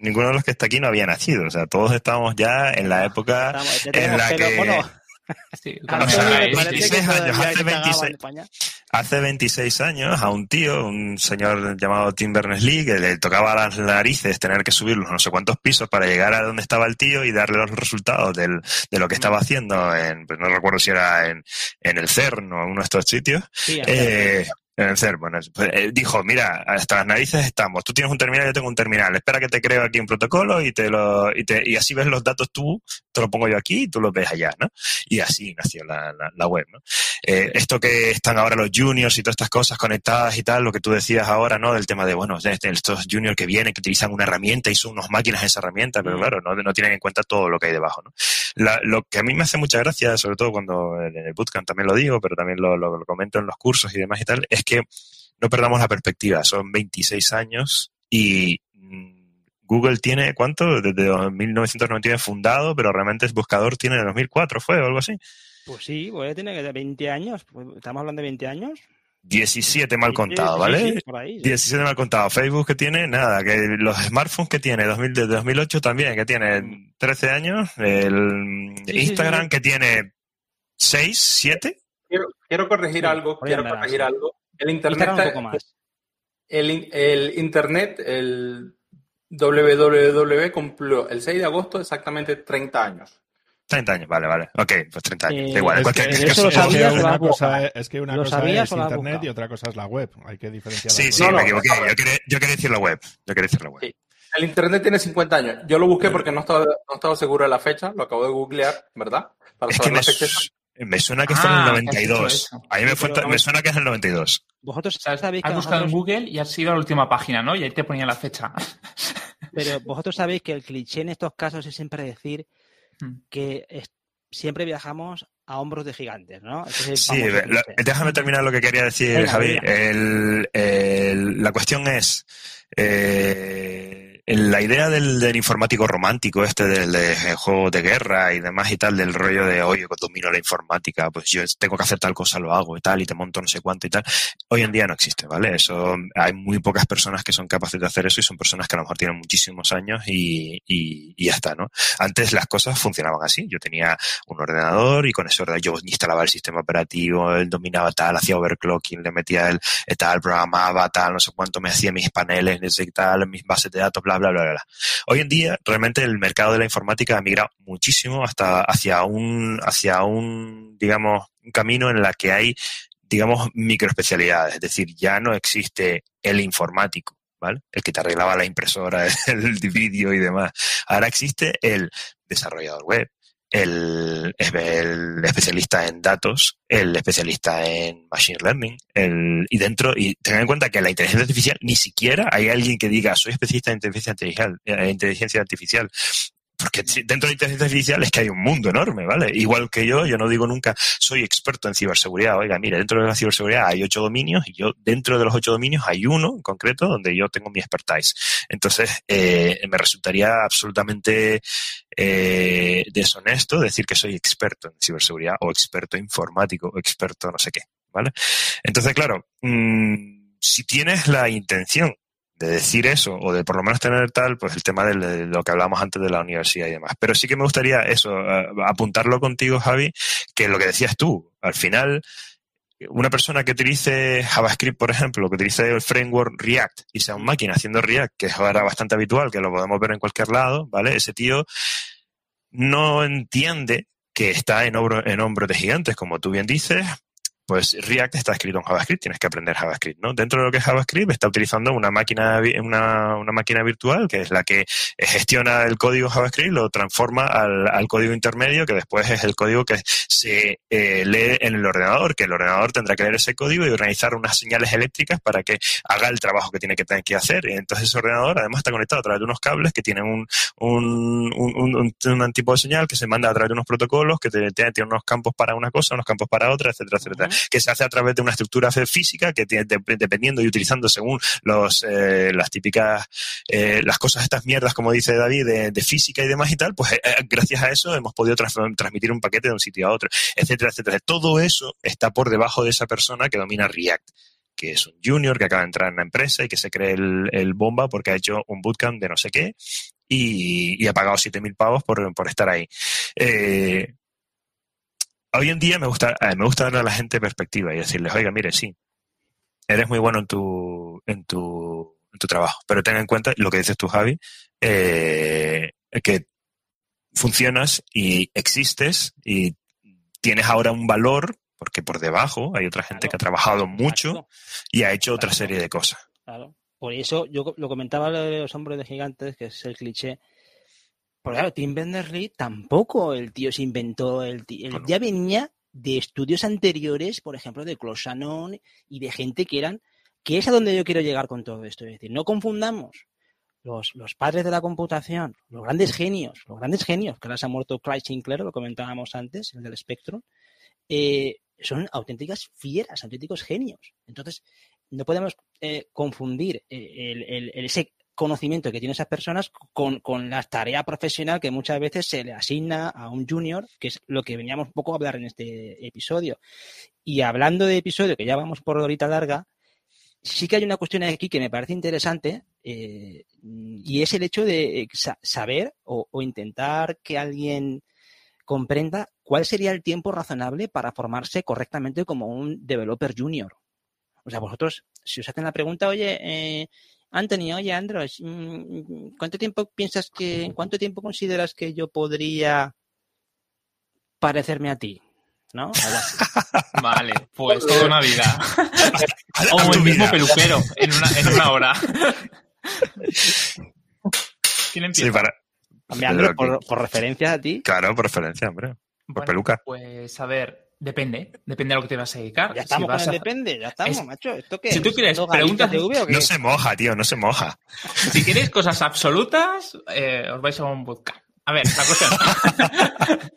ninguno de los que está aquí no había nacido. O sea, todos estábamos ya en la época Estamos- ya en la que bueno, Sí, a o mí sea, me hay parece que 26 años, hace se cagaban 26. en España. hace 26 años a un tío, un señor llamado Tim Berners-Lee, que le tocaba las narices tener que subir los no sé cuántos pisos para llegar a donde estaba el tío y darle los resultados del, de lo que estaba haciendo en, pues no recuerdo si era en, en el CERN o en uno de estos sitios, Sí, eh, pues, eh, dijo, mira, hasta las narices estamos, tú tienes un terminal, yo tengo un terminal, espera que te creo aquí un protocolo y te lo, y te, y así ves los datos tú, te lo pongo yo aquí y tú los ves allá, ¿no? Y así nació la, la, la web, ¿no? Eh, esto que están ahora los juniors y todas estas cosas conectadas y tal, lo que tú decías ahora, ¿no? Del tema de, bueno, estos juniors que vienen, que utilizan una herramienta y son unas máquinas de esa herramienta, pero Mm. claro, no, no tienen en cuenta todo lo que hay debajo, ¿no? La- lo que a mí me hace mucha gracia, sobre todo cuando en el bootcamp también lo digo, pero también lo, lo- lo comento en los cursos y demás y tal, es que no perdamos la perspectiva. Son 26 años y mm, Google tiene, ¿cuánto? Desde 1999 fundado, pero realmente el buscador tiene de 2004, ¿fue o algo así? Pues sí, pues tiene que 20 años. Pues, ¿Estamos hablando de 20 años? 17 mal contado, ¿vale? sí, ahí, sí. 17 mal contado. Facebook que tiene, nada, que los smartphones que tiene, 2000, desde 2008 también, que tiene 13 años. El sí, Instagram sí. que tiene 6, 7. Quiero, quiero corregir Sí, algo, quiero corregir algo. El Instagram internet, un poco más. el, el internet, el www cumplió el 6 de agosto exactamente 30 años. 30 años, vale, vale. Ok, pues 30 años. Eh, da igual. Es cualquier que, ¿Eso caso- lo es que sabías una cosa, es, que una ¿Lo cosa es internet y otra cosa es la web. Hay que diferenciar. Sí, sí, cosas. No, me no, equivoqué. no. Yo quería, yo quería decir la web. Yo quería decir la web. Sí. El internet tiene 50 años. Yo lo busqué porque no estaba, no estaba seguro de la fecha, lo acabo de googlear, ¿verdad? Para Es que saber me, la fecha. Me suena que en el Ah, que has dicho 92. eso. A mí me, fue- me suena que es el 92. Vosotros sabéis que has buscado en Google y has ido a la última página, ¿no? Y ahí te ponía la fecha. Pero vosotros sabéis que el cliché en estos casos es siempre decir Mm. que es- siempre viajamos a hombros de gigantes, ¿no? El Sí, lo- déjame terminar lo que quería decir, Venga, Javi. El- el- la cuestión es eh, la idea del, del informático romántico, este del de juegos de guerra y demás y tal, del rollo de, oye, domino la informática, pues yo tengo que hacer tal cosa, lo hago y tal, y te monto no sé cuánto y tal. Hoy en día no existe, ¿vale? Eso, hay muy pocas personas que son capaces de hacer eso y son personas que a lo mejor tienen muchísimos años y, y, ya está, ¿no? Antes las cosas funcionaban así. Yo tenía un ordenador y con ese ordenador yo instalaba el sistema operativo, él dominaba tal, hacía overclocking, le metía el eh, tal, programaba tal, no sé cuánto, me hacía mis paneles, tal, mis bases de datos, bla, bla, bla, bla. Hoy en día, realmente el mercado de la informática ha migrado muchísimo hasta hacia un, hacia un, digamos, un camino en la que hay, digamos, microespecialidades. Es decir, ya no existe el informático. ¿Vale? El que te arreglaba la impresora, el vídeo y demás. Ahora existe el desarrollador web, el, el especialista en datos, el especialista en machine learning, el, y dentro, y tengan en cuenta que la inteligencia artificial ni siquiera hay alguien que diga soy especialista en inteligencia artificial, eh, inteligencia artificial. Porque dentro de inteligencia artificial es que hay un mundo enorme, ¿vale? Igual que yo, yo no digo nunca soy experto en ciberseguridad. Oiga, mire, dentro de la ciberseguridad hay ocho dominios y yo dentro de los ocho dominios hay uno en concreto donde yo tengo mi expertise. Entonces, eh, me resultaría absolutamente eh, deshonesto decir que soy experto en ciberseguridad o experto informático o experto no sé qué, ¿vale? Entonces, claro, mm, si tienes la intención de decir eso o de por lo menos tener tal, pues el tema de, lo que hablábamos antes de la universidad y demás. Pero sí que me gustaría eso, eh, apuntarlo contigo, Javi, que lo que decías tú, al final, una persona que utilice JavaScript, por ejemplo, que utilice el framework React y sea un máquina haciendo React, que es ahora bastante habitual, que lo podemos ver en cualquier lado, ¿vale? Ese tío no entiende que está en, hombro- en hombros de gigantes, como tú bien dices, pues React está escrito en JavaScript, tienes que aprender JavaScript, ¿no? Dentro de lo que es JavaScript está utilizando una máquina, una, una máquina virtual que es la que gestiona el código JavaScript, lo transforma al, al código intermedio, que después es el código que se eh, lee en el ordenador, que el ordenador tendrá que leer ese código y organizar unas señales eléctricas para que haga el trabajo que tiene que, tener que hacer. Entonces ese ordenador además está conectado a través de unos cables que tienen un, un, un, un- un tipo de señal que se manda a través de unos protocolos que tienen unos campos para una cosa, unos campos para otra, etcétera, etcétera. Que se hace a través de una estructura física que tiene, de- dependiendo y utilizando según los, eh, las típicas, eh, las cosas estas mierdas, como dice David, de, física y demás y tal, pues eh, gracias a eso hemos podido trans- transmitir un paquete de un sitio a otro, etcétera, etcétera. Todo eso está por debajo de esa persona que domina React que es un junior que acaba de entrar en la empresa y que se cree el, bomba porque ha hecho un bootcamp de no sé qué y, ha pagado 7.000 pavos por, por estar ahí. Hoy en día me gusta, eh, me gusta darle a la gente perspectiva y decirles, oiga, mire, sí, eres muy bueno en tu, en tu, en tu trabajo, pero ten en cuenta lo que dices tú, Javi, eh, que funcionas y existes y tienes ahora un valor porque por debajo hay otra gente Claro. que ha trabajado mucho y ha hecho otra serie de cosas. claro. Por eso yo lo comentaba de los hombres de gigantes, que es el cliché. Porque claro, Tim Berners-Lee tampoco el tío se inventó, el tío, Bueno. ya venía de estudios anteriores, por ejemplo, de Claude Shannon y de gente que eran, que es a donde yo quiero llegar con todo esto. Es decir, no confundamos los, los padres de la computación, los grandes genios, los grandes genios, que ahora se ha muerto Clyde Sinclair, lo comentábamos antes, el del Spectrum, eh, son auténticas fieras, auténticos genios. Entonces, no podemos eh, confundir eh, el- el- el- ese conocimiento que tienen esas personas con, con la tarea profesional que muchas veces se le asigna a un junior, que es lo que veníamos un poco a hablar en este episodio. Y hablando de episodio, que ya vamos por horita larga, sí que hay una cuestión aquí que me parece interesante eh, y es el hecho de eh, sa- saber o, o intentar que alguien comprenda ¿cuál sería el tiempo razonable para formarse correctamente como un developer junior? O sea, vosotros, si os hacen la pregunta, oye, eh, Anthony, oye, Andros, mm, ¿cuánto tiempo piensas que, en cuánto tiempo consideras que yo podría parecerme a ti? ¿No? Vale, pues toda una vida. O el mismo vida. peluquero en una, en una hora. ¿Quién empieza? Sí, para... Por, que- por referencia a ti. Claro, por referencia, hombre. Por peluca. Pues a ver, depende. Depende a lo que te vas a dedicar. Ya Si estamos con vas el a- depende, ya estamos, Es- macho. ¿Esto qué Si tú quieres ¿Esto Galicia preguntas- TV? No se moja, tío, no se moja. Si queréis cosas absolutas, eh, os vais a un bootcamp. A ver, la cuestión.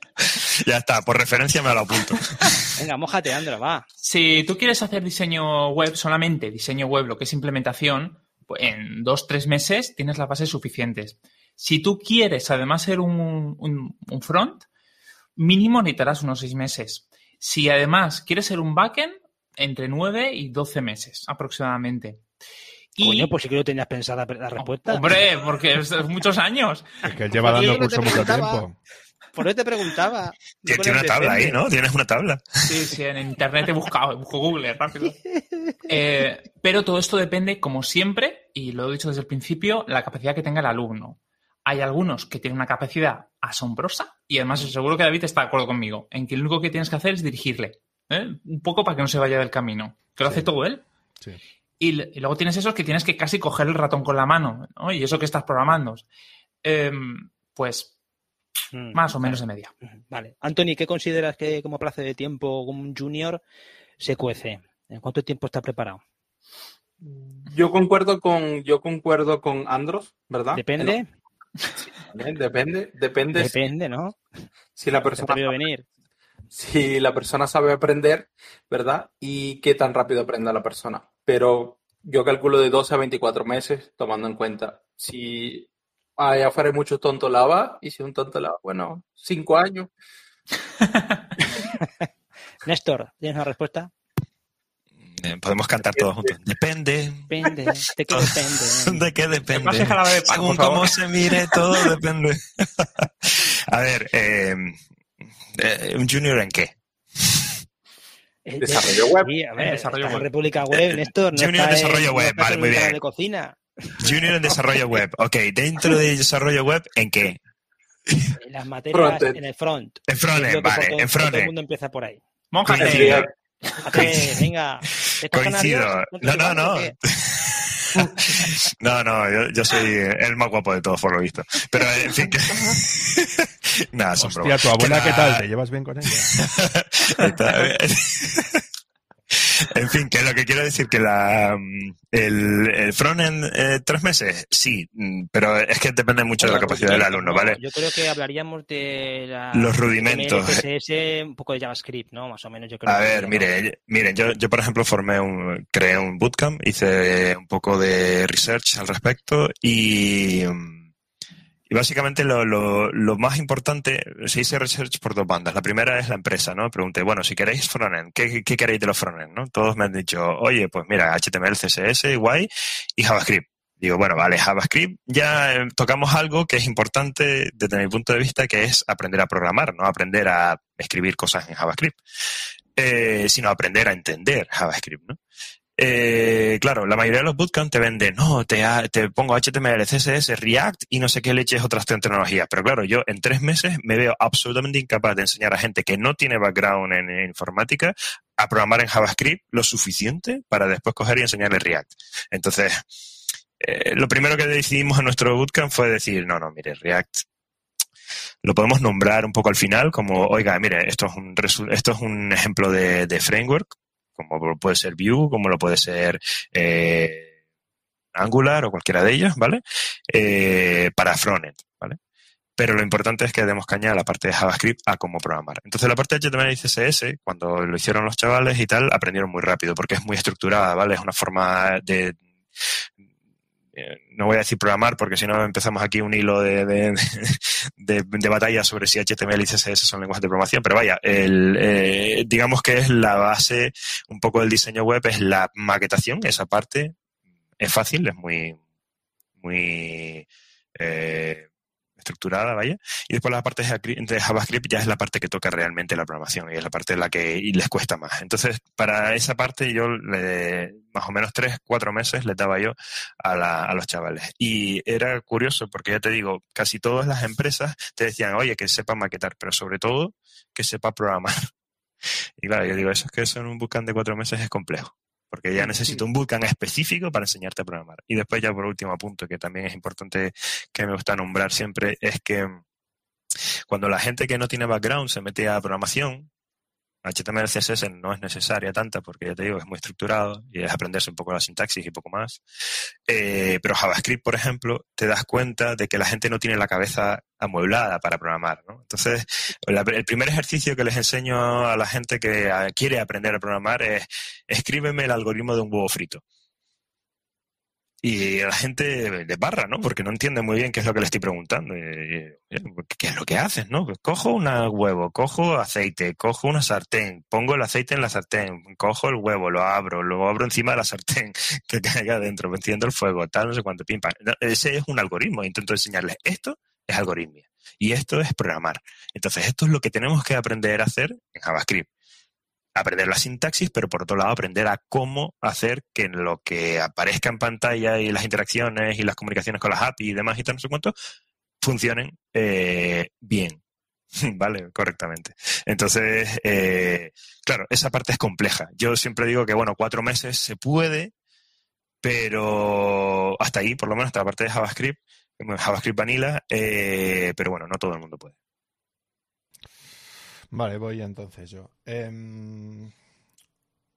Ya está, por referencia me lo apunto. Venga, mójate, Andro, va. si tú quieres hacer diseño web solamente, diseño web, lo que es implementación, pues en dos, tres meses tienes las bases suficientes. Si tú quieres además ser un, un- un front, mínimo necesitarás unos seis meses. Si además quieres ser un backend, entre nueve y doce meses aproximadamente. Y, Coño, pues sí que lo tenías pensada la respuesta. Hombre, porque es, es muchos años. Es que él lleva dando curso mucho tiempo. Por eso te preguntaba. Con Tiene una tabla ahí. ¿no? Tienes una tabla. Sí, sí, en internet he buscado, busco Google rápido. Eh, pero todo esto depende, como siempre, y lo he dicho desde el principio, la capacidad que tenga el alumno. Hay algunos que tienen una capacidad asombrosa y además seguro que David está de acuerdo conmigo en que lo único que tienes que hacer es dirigirle. ¿eh? Un poco para que no se vaya del camino. Que lo Sí. hace todo él. Sí. Y, luego tienes esos que tienes que casi coger el ratón con la mano. ¿no? Y eso que estás programando. Em, pues Mm, más o menos de media. Vale. Anthony, ¿qué consideras que como plazo de tiempo como un junior se cuece? ¿En cuánto tiempo está preparado? Yo concuerdo con, yo concuerdo con Andros, ¿verdad? Depende, Depende, depende si- depende, ¿no? si la persona debido venir. si la persona sabe aprender, ¿verdad? Y qué tan rápido aprenda la persona. Pero yo calculo de 12 a 24 meses, tomando en cuenta si allá afuera hay mucho tonto lava, y si un tonto lava, bueno, 5 años. Néstor, ¿tienes una respuesta? Eh, Podemos cantar todos juntos. Depende. Depende, ¿de qué depende? ¿De qué depende? de Según cómo se mire, todo depende. A ver, eh, eh, ¿un junior en qué? Desarrollo web. Sí, a ver, desarrollo web. República Web, Néstor. No Junior en- desarrollo web, vale, muy bien. de cocina. Junior en desarrollo web. Ok, dentro de desarrollo web, ¿en qué? En las materias en el front. En que vale, todo- en Todo el mundo empieza por ahí. Fíjate, venga. ¿Estás con Coincido. No, no, no. qué? No, no, yo, yo soy el más guapo de todos, por lo visto. Pero, en fin, que... Nada, son Hostia, bromas. tu abuela, ¿qué la- tal? ¿Te llevas bien con ella? En fin, que lo que quiero decir que la mm, el, el frontend eh, tres meses, sí, mm, pero es que depende mucho de la capacidad del alumno, ¿vale? Yo creo que hablaríamos de la, Los rudimentos. CSS, un poco de JavaScript, ¿no? Más o menos, yo creo. A que ver, ¿no? mire, miren, yo, yo por ejemplo formé un, creé un bootcamp, hice un poco de research al respecto y, mm, y básicamente lo, más importante, se hice research por dos bandas. La primera es la empresa, ¿no? Pregunté, bueno, si queréis frontend, ¿qué, qué queréis de los frontend, no? Todos me han dicho, oye, pues mira, HTML, CSS, guay, y JavaScript. Digo, bueno, vale, JavaScript, ya eh, tocamos algo que es importante desde mi punto de vista, que es aprender a programar, no aprender a escribir cosas en JavaScript, eh, sino aprender a entender JavaScript, ¿no? Eh, claro, la mayoría de los bootcamps te venden, no, te, pongo HTML, CSS, React y no sé qué leches otras tecnologías. Pero claro, yo en tres meses me veo absolutamente incapaz de enseñar a gente que no tiene background en, informática a programar en JavaScript lo suficiente para después coger y enseñarle React. Entonces, eh, lo primero que decidimos en nuestro bootcamp fue decir, no, no, mire, React lo podemos nombrar un poco al final como, oiga, mire, esto es un, esto es un ejemplo de framework, como puede ser Vue, como lo puede ser eh, Angular o cualquiera de ellos, ¿vale? Eh, para frontend, ¿vale? Pero lo importante es que demos caña a la parte de JavaScript a cómo programar. Entonces la parte de HTML y CSS, cuando lo hicieron los chavales y tal, aprendieron muy rápido porque es muy estructurada, ¿vale? Es una forma de... eh, No voy a decir programar porque si no empezamos aquí un hilo de, de, de, de batalla sobre si HTML y CSS son lenguajes de programación, pero vaya, el, eh, digamos que es la base un poco del diseño web, es la maquetación, esa parte es fácil, es muy, muy, eh, estructurada, vaya. Y después la parte de JavaScript ya es la parte que toca realmente la programación y es la parte en la que les cuesta más. Entonces, para esa parte yo le, más o menos tres, cuatro meses le daba yo a, a los chavales. Y era curioso porque ya te digo, casi todas las empresas te decían, oye, que sepa maquetar, pero sobre todo que sepa programar. Y claro, yo digo, eso es que eso en un bootcamp de cuatro meses es complejo porque ya necesito un bootcamp específico para enseñarte a programar. Y después ya por último punto, que también es importante que me gusta nombrar siempre, es que cuando la gente que no tiene background se mete a programación, HTML, CSS no es necesaria tanta porque ya te digo, es muy estructurado y es aprenderse un poco la sintaxis y poco más. Eh, pero JavaScript, por ejemplo, te das cuenta de que la gente no tiene la cabeza amueblada para programar. ¿no? Entonces, el primer ejercicio que les enseño a la gente que quiere aprender a programar es escríbeme el algoritmo de un huevo frito y la gente de barra, ¿no? Porque no entiende muy bien qué es lo que le estoy preguntando. ¿Qué es lo que haces, no? Pues cojo un huevo, cojo aceite, cojo una sartén, pongo el aceite en la sartén, cojo el huevo, lo abro, lo abro encima de la sartén, que caiga adentro, enciendo el fuego, tal, no sé cuánto, pim. Ese es un algoritmo. Intento enseñarles esto es algoritmia y esto es programar. Entonces, esto es lo que tenemos que aprender a hacer en JavaScript aprender la sintaxis, pero por otro lado aprender a cómo hacer que lo que aparezca en pantalla y las interacciones y las comunicaciones con las API y demás y tal, no sé cuánto, funcionen eh, bien, ¿vale? Correctamente. Entonces, eh, claro, esa parte es compleja. Yo siempre digo que, bueno, cuatro meses se puede, pero hasta ahí, por lo menos hasta la parte de JavaScript, JavaScript Vanilla, eh, pero bueno, no todo el mundo puede. Vale, voy entonces yo. Eh...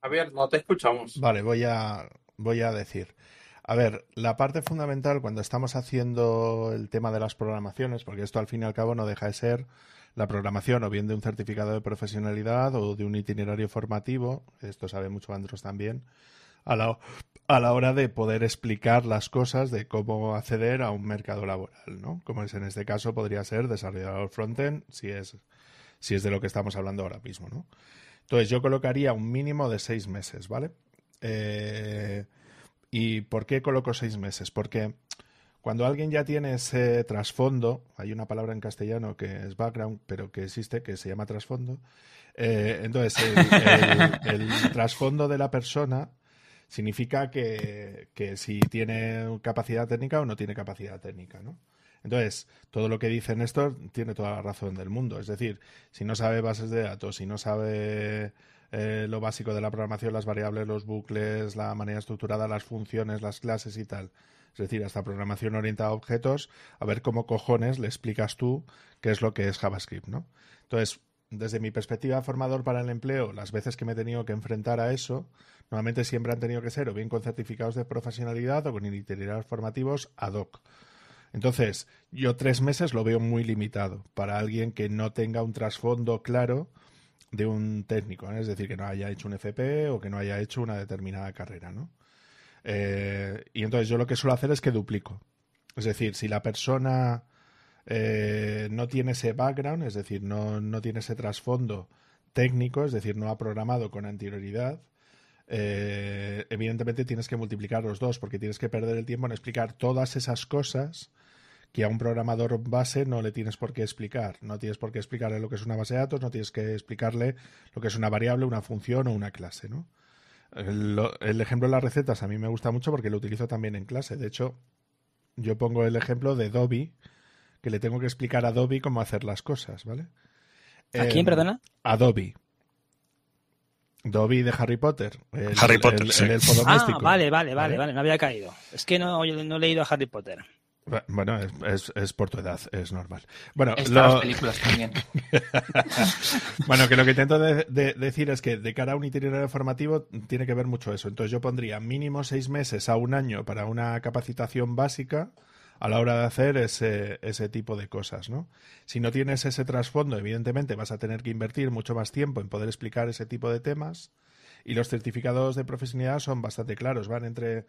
Javier, no te escuchamos. Vale, voy a, voy a decir. A ver, la parte fundamental cuando estamos haciendo el tema de las programaciones, porque esto al fin y al cabo no deja de ser la programación o bien de un certificado de profesionalidad o de un itinerario formativo, esto sabe mucho Andros también, a la, a la hora de poder explicar las cosas de cómo acceder a un mercado laboral, ¿no? Como es en este caso, podría ser desarrollador frontend, si es si es de lo que estamos hablando ahora mismo, ¿no? Entonces yo colocaría un mínimo de seis meses, ¿vale? Eh, ¿Y por qué coloco seis meses? Porque cuando alguien ya tiene ese trasfondo, hay una palabra en castellano que es background, pero que existe, que se llama trasfondo. Eh, entonces, el, trasfondo de la persona significa que, que si tiene capacidad técnica o no tiene capacidad técnica, ¿no? Entonces, todo lo que dice Néstor tiene toda la razón del mundo. Es decir, si no sabe bases de datos, si no sabe eh, lo básico de la programación, las variables, los bucles, la manera estructurada, las funciones, las clases y tal, es decir, hasta programación orientada a objetos, a ver cómo cojones le explicas tú qué es lo que es JavaScript, ¿no? Entonces, desde mi perspectiva formador para el empleo, las veces que me he tenido que enfrentar a eso, normalmente siempre han tenido que ser o bien con certificados de profesionalidad o con itinerarios formativos ad hoc. Entonces, yo tres meses lo veo muy limitado para alguien que no tenga un trasfondo claro de un técnico, ¿eh? es decir, que no haya hecho un FP o que no haya hecho una determinada carrera, ¿no? Eh, y entonces yo lo que suelo hacer es que duplico. Es decir, si la persona eh, no tiene ese background, es decir, no, no, tiene ese trasfondo técnico, es decir, no ha programado con anterioridad, evidentemente tienes que multiplicar los dos porque tienes que perder el tiempo en explicar todas esas cosas que a un programador base no le tienes por qué explicar. No tienes por qué explicarle lo que es una base de datos, no tienes que explicarle lo que es una variable, una función o una clase, ¿no? El, ejemplo de las recetas a mí me gusta mucho porque lo utilizo también en clase. De hecho, yo pongo el ejemplo de Dobby, que le tengo que explicar a Dobby cómo hacer las cosas, ¿vale? ¿A quién, em, perdona? A Dobby. Dobby de Harry Potter. Harry Potter, el, Ah, vale, vale, vale, vale, no había caído. Es que no, no he leído a Harry Potter. Bueno, es, es, por tu edad, es normal. Bueno, las películas también. bueno, que lo que intento decir es que de cara a un itinerario formativo tiene que ver mucho eso. Entonces yo pondría mínimo seis meses a un año para una capacitación básica a la hora de hacer ese, ese tipo de cosas, ¿no? Si no tienes ese trasfondo, evidentemente vas a tener que invertir mucho más tiempo en poder explicar ese tipo de temas y los certificados de profesionalidad son bastante claros, van entre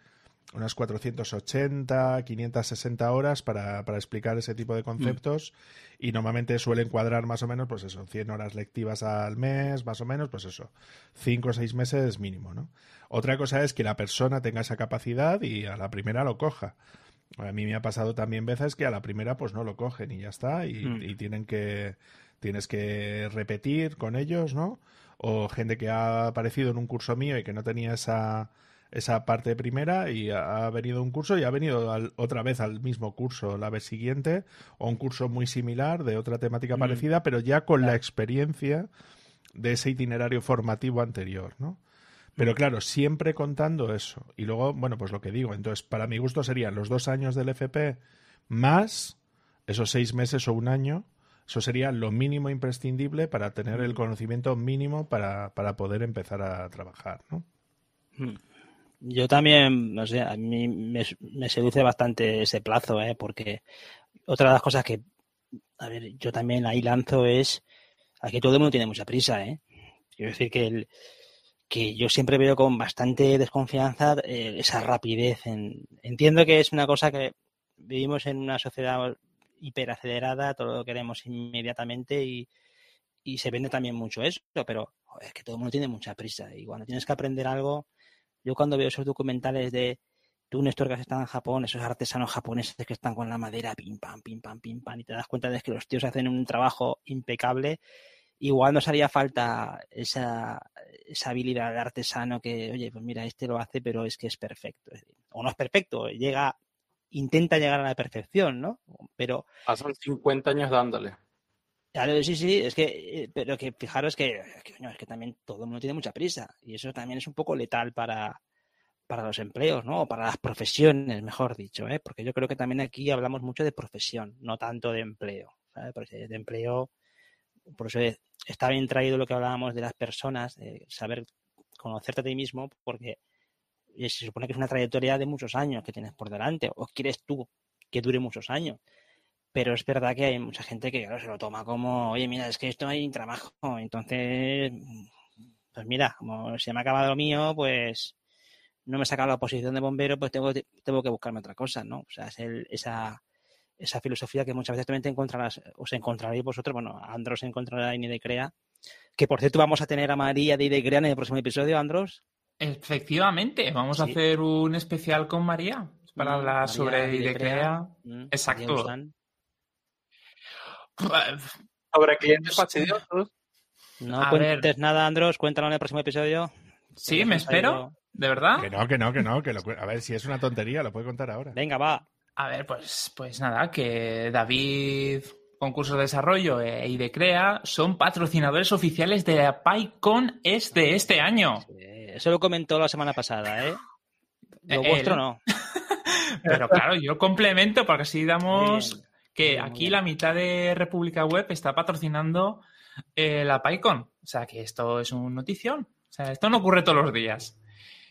unas 480, 560 horas para, para explicar ese tipo de conceptos y normalmente suelen cuadrar más o menos, pues eso, 100 horas lectivas al mes, más o menos, pues eso, 5 o 6 meses mínimo, ¿no? Otra cosa es que la persona tenga esa capacidad y a la primera lo coja. A mí me ha pasado también veces que a la primera pues no lo cogen y ya está y, Mm. y tienen que tienes que repetir con ellos, ¿no? O gente que ha aparecido en un curso mío y que no tenía esa esa parte primera y ha venido un curso y ha venido al- otra vez al mismo curso la vez siguiente o un curso muy similar de otra temática Mm. parecida, pero ya con la experiencia de ese itinerario formativo anterior, ¿no? Pero claro, siempre contando eso. Y luego, bueno, pues lo que digo. Entonces, para mi gusto serían los dos años del FP más esos seis meses o un año. Eso sería lo mínimo imprescindible para tener el conocimiento mínimo para, para poder empezar a trabajar, ¿no? Mm. Yo también, no sé, a mí me, seduce bastante ese plazo, ¿eh? porque otra de las cosas que, a ver, yo también ahí lanzo es, aquí todo el mundo tiene mucha prisa, ¿eh? Quiero decir que, el, que yo siempre veo con bastante desconfianza eh, esa rapidez. En, entiendo que es una cosa que vivimos en una sociedad hiperacelerada, todo lo queremos inmediatamente y, y se vende también mucho eso, pero es que todo el mundo tiene mucha prisa y cuando tienes que aprender algo yo cuando veo esos documentales de tú, Néstor, que estado en Japón, esos artesanos japoneses que están con la madera, pim, pam, pim, pam, pim, pam, y te das cuenta de que los tíos hacen un trabajo impecable, igual nos haría falta esa, esa habilidad de artesano que, oye, pues mira, este lo hace, pero es que es perfecto. O no es perfecto, llega, intenta llegar a la perfección, ¿no? Pero Pasan 50 años dándole. Claro, sí, sí, es que, eh, pero que fijaros que, que, es que también todo el mundo tiene mucha prisa y eso también es un poco letal para, para los empleos, ¿no? O para las profesiones, mejor dicho, ¿eh? Porque yo creo que también aquí hablamos mucho de profesión, no tanto de empleo, ¿sabes? Porque de empleo, por eso está bien traído lo que hablábamos de las personas, de saber conocerte a ti mismo, porque se supone que es una trayectoria de muchos años que tienes por delante, o quieres tú que dure muchos años pero es verdad que hay mucha gente que claro, se lo toma como, oye, mira, es que esto hay trabajo, entonces, pues mira, como se me ha acabado lo mío, pues no me he sacado la posición de bombero, pues tengo, tengo que buscarme otra cosa, ¿no? O sea, es el, esa, esa filosofía que muchas veces también te encontrarás, os encontraréis vosotros, bueno, Andros encontrará en Idecrea, que por cierto vamos a tener a María de Idecrea en el próximo episodio, Andros. Efectivamente, vamos sí. a hacer un especial con María para hablar María sobre Idecrea. Mm, Exacto. Sobre clientes fastidiosos. No a cuentes ver. nada, Andros, cuéntalo en el próximo episodio. Sí, me espero. ¿De verdad? Que no, que no, que no. Que lo, a ver, si es una tontería, lo puede contar ahora. Venga, va. A ver, pues, pues nada, que David, Concurso de Desarrollo e Idecrea son patrocinadores oficiales de la PyCon es de este año. Sí, eso lo comentó la semana pasada, ¿eh? Lo Él. vuestro no. Pero claro, yo complemento porque así damos bien, que aquí la mitad de República Web está patrocinando eh, la PyCon. O sea, que esto es un notición. O sea, esto no ocurre todos los días.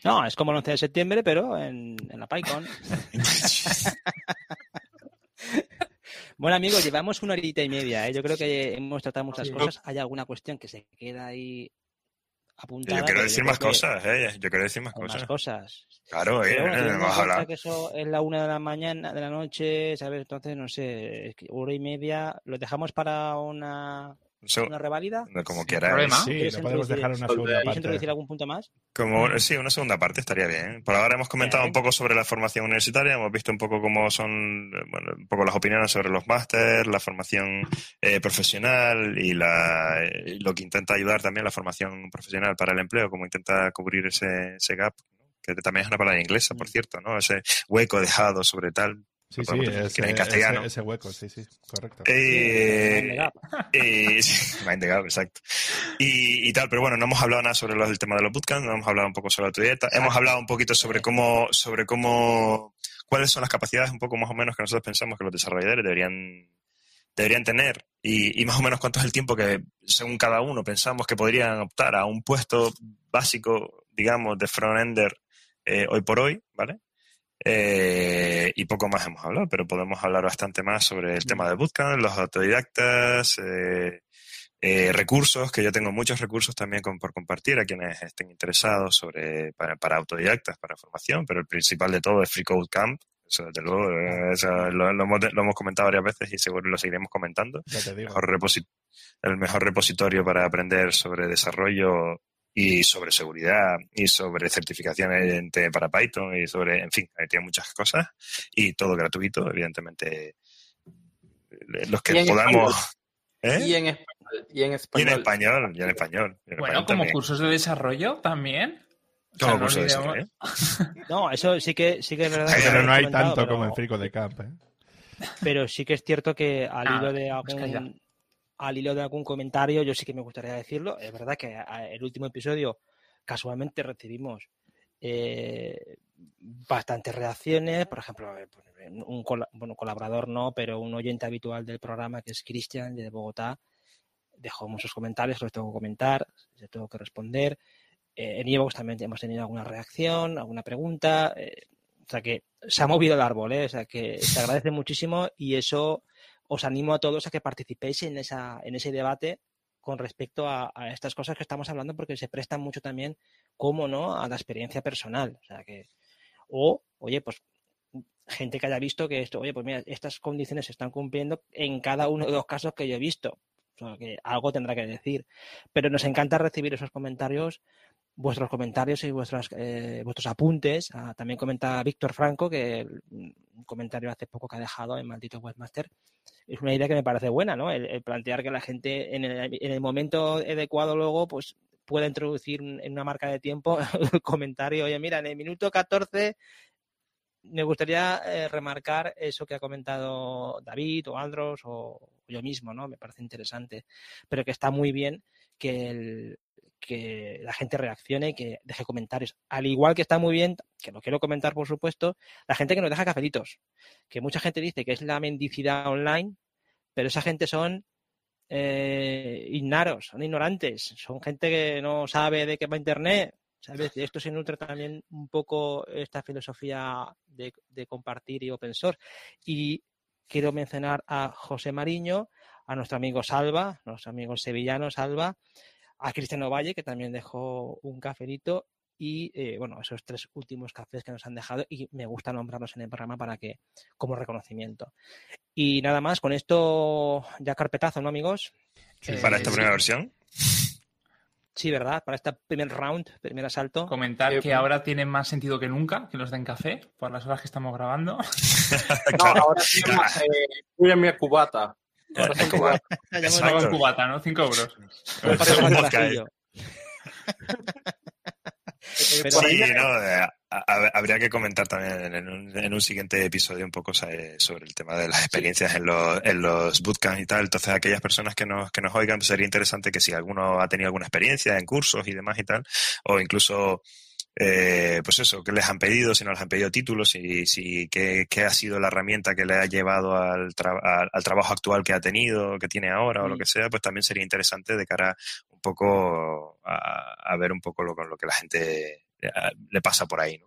No, es como el 11 de septiembre, pero en, en la PyCon. bueno, amigos, llevamos una horita y media. ¿eh? Yo creo que hemos tratado muchas cosas. ¿Hay alguna cuestión que se queda ahí apuntada? Yo quiero decir más cosas, ¿eh? Yo quiero decir más cosas. Más cosas. Claro, eh, bueno, vamos a hablar. que eso es la una de la mañana, de la noche, ¿sabes? Entonces, no sé, hora y media. ¿Lo dejamos para una, so, una revalida? Como quieras. Sí, lo podemos dejar una segunda ¿Quieres parte. introducir algún punto más? Como, sí, una segunda parte estaría bien. Por ahora hemos comentado bien. un poco sobre la formación universitaria, hemos visto un poco cómo son, bueno, un poco las opiniones sobre los másteres, la formación eh, profesional y la, eh, lo que intenta ayudar también la formación profesional para el empleo, cómo intenta cubrir ese, ese gap, que también es una palabra inglesa, por cierto, ¿no? Ese hueco dejado sobre tal. Sí, sí, ese, en castellano. Ese, ese, hueco, sí, sí, correcto. Eh, eh, mind the gap, exacto. Y, y, tal, pero bueno, no hemos hablado nada sobre los, el tema de los bootcamps, no hemos hablado un poco sobre la autodidacta, hemos hablado un poquito sobre cómo, sobre cómo, cuáles son las capacidades un poco más o menos que nosotros pensamos que los desarrolladores deberían, deberían tener y, y más o menos cuánto es el tiempo que, según cada uno, pensamos que podrían optar a un puesto básico, digamos, de front-ender eh, hoy por hoy, ¿vale? Eh, y poco más hemos hablado, pero podemos hablar bastante más sobre el tema de bootcamp, los autodidactas, eh, eh, recursos, que yo tengo muchos recursos también con, por compartir a quienes estén interesados sobre para, para, autodidactas, para formación, pero el principal de todo es Free Code Camp. Eso, desde luego, eso lo, lo, hemos, lo, hemos, comentado varias veces y seguro lo seguiremos comentando. Ya te digo. Mejor el mejor repositorio para aprender sobre desarrollo y sobre seguridad y sobre certificaciones para Python y sobre, en fin, tiene muchas cosas y todo gratuito, evidentemente. Los que podamos. ¿Eh? Y, en español, y en español. Y en español. Y en español. bueno, como cursos de desarrollo también. Como cursos de desarrollo. No, eso sí que, sí que es verdad. Pero no hay tanto como en Frico de Camp. ¿eh? Pero sí que es cierto que al ah, hilo de algún, al hilo de algún comentario, yo sí que me gustaría decirlo. Es verdad que el último episodio casualmente recibimos eh, bastantes reacciones. Por ejemplo, eh, pues, un colaborador no, pero un oyente habitual del programa que es Cristian de Bogotá dejó muchos comentarios, los tengo que comentar, les tengo que responder. Eh, en Evox también hemos tenido alguna reacción, alguna pregunta. o sea que se ha movido el árbol, o sea que se agradece muchísimo y eso os animo a todos a que participéis en, esa, en ese debate con respecto a, estas cosas que estamos hablando porque se prestan mucho también, como no, a la experiencia personal. O o, oye, pues gente que haya visto que esto, oye, pues mira, estas condiciones se están cumpliendo en cada uno de los casos que yo he visto. O sea, que algo tendrá que decir. Pero nos encanta recibir esos comentarios, vuestros comentarios y vuestros, eh, vuestros apuntes. Ah, también comenta Víctor Franco, que un comentario hace poco que ha dejado en Maldito Webmaster, es una idea que me parece buena, ¿no? El, plantear que la gente en el, momento adecuado luego, pues pueda introducir en una marca de tiempo el comentario, oye, mira, en el minuto 14 me gustaría eh, remarcar eso que ha comentado David o Andros o yo mismo, ¿no? Me parece interesante, pero que está muy bien que el, que la gente reaccione, que deje comentarios. Al igual que está muy bien, que lo quiero comentar por supuesto, la gente que nos deja cafelitos. Que mucha gente dice que es la mendicidad online, pero esa gente son eh, ignaros, son ignorantes, son gente que no sabe de qué va Internet. ¿sabes? Esto se nutre también un poco esta filosofía de, de compartir y open source. Y quiero mencionar a José Mariño, a nuestro amigo Salva, nuestro amigo sevillano Salva, a Cristiano Valle, que también dejó un cafelito, y eh, bueno, esos tres últimos cafés que nos han dejado, y me gusta nombrarlos en el programa para que, como reconocimiento. Y nada más, con esto ya carpetazo, ¿no, amigos? para esta primera versión. Sí, ¿verdad? Para este primer round, primer asalto. Comentar que ahora tiene más sentido que nunca que los den café por las horas que estamos grabando. no, ahora sí, eh, mi cubata. Ahora son cubata. cubata, ¿no? Cinco euros. sí, no, eh, habría que comentar también en un, siguiente episodio un poco sobre el tema de las experiencias en, los, en los bootcamps y tal. Entonces, aquellas personas que nos, que nos oigan, pues sería interesante que si alguno ha tenido alguna experiencia en cursos y demás y tal, o incluso eh, pues eso, qué les han pedido, si no les han pedido títulos, y si qué, ha sido la herramienta que le ha llevado al, al, trabajo actual que ha tenido, que tiene ahora o lo mm. que sea, pues también sería interesante de cara un poco a, ver un poco lo, con lo que la gente eh, le pasa por ahí, ¿no?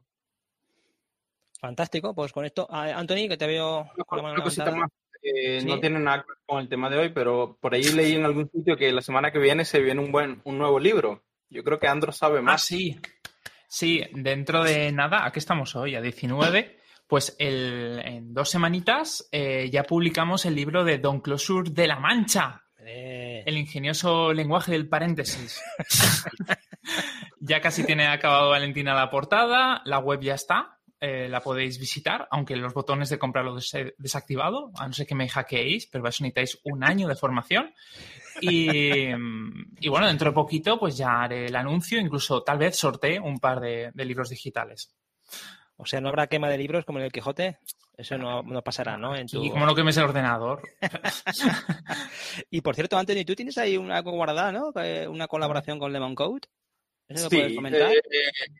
Fantástico, pues con esto, Anthony, que te veo con la mano eh, No tiene nada que ver con el tema de hoy, pero por ahí leí en algún sitio que la semana que viene se viene un buen un nuevo libro. Yo creo que Andro sabe ah, más. Ah, sí. Sí, dentro de nada, aquí estamos hoy, a 19, pues en dos semanitas eh, ya publicamos el libro de Don Closure de la Mancha. El ingenioso lenguaje del paréntesis. ya casi tiene acabado Valentina la portada, la web ya está, eh, la podéis visitar, aunque los botones de comprarlo desactivado, a no ser que me hackeéis, pero eso necesitáis un año de formación. Y, bueno, dentro de poquito pues ya haré el anuncio, incluso tal vez sortee un par de, libros digitales. O sea, no habrá quema de libros como en el Quijote. Eso no, pasará, ¿no? Y como no quemes el ordenador. y por cierto, Anthony, tú tienes ahí una guardada, ¿no? Una colaboración con Lemon Code. ¿Eso sí, comentar? Eh,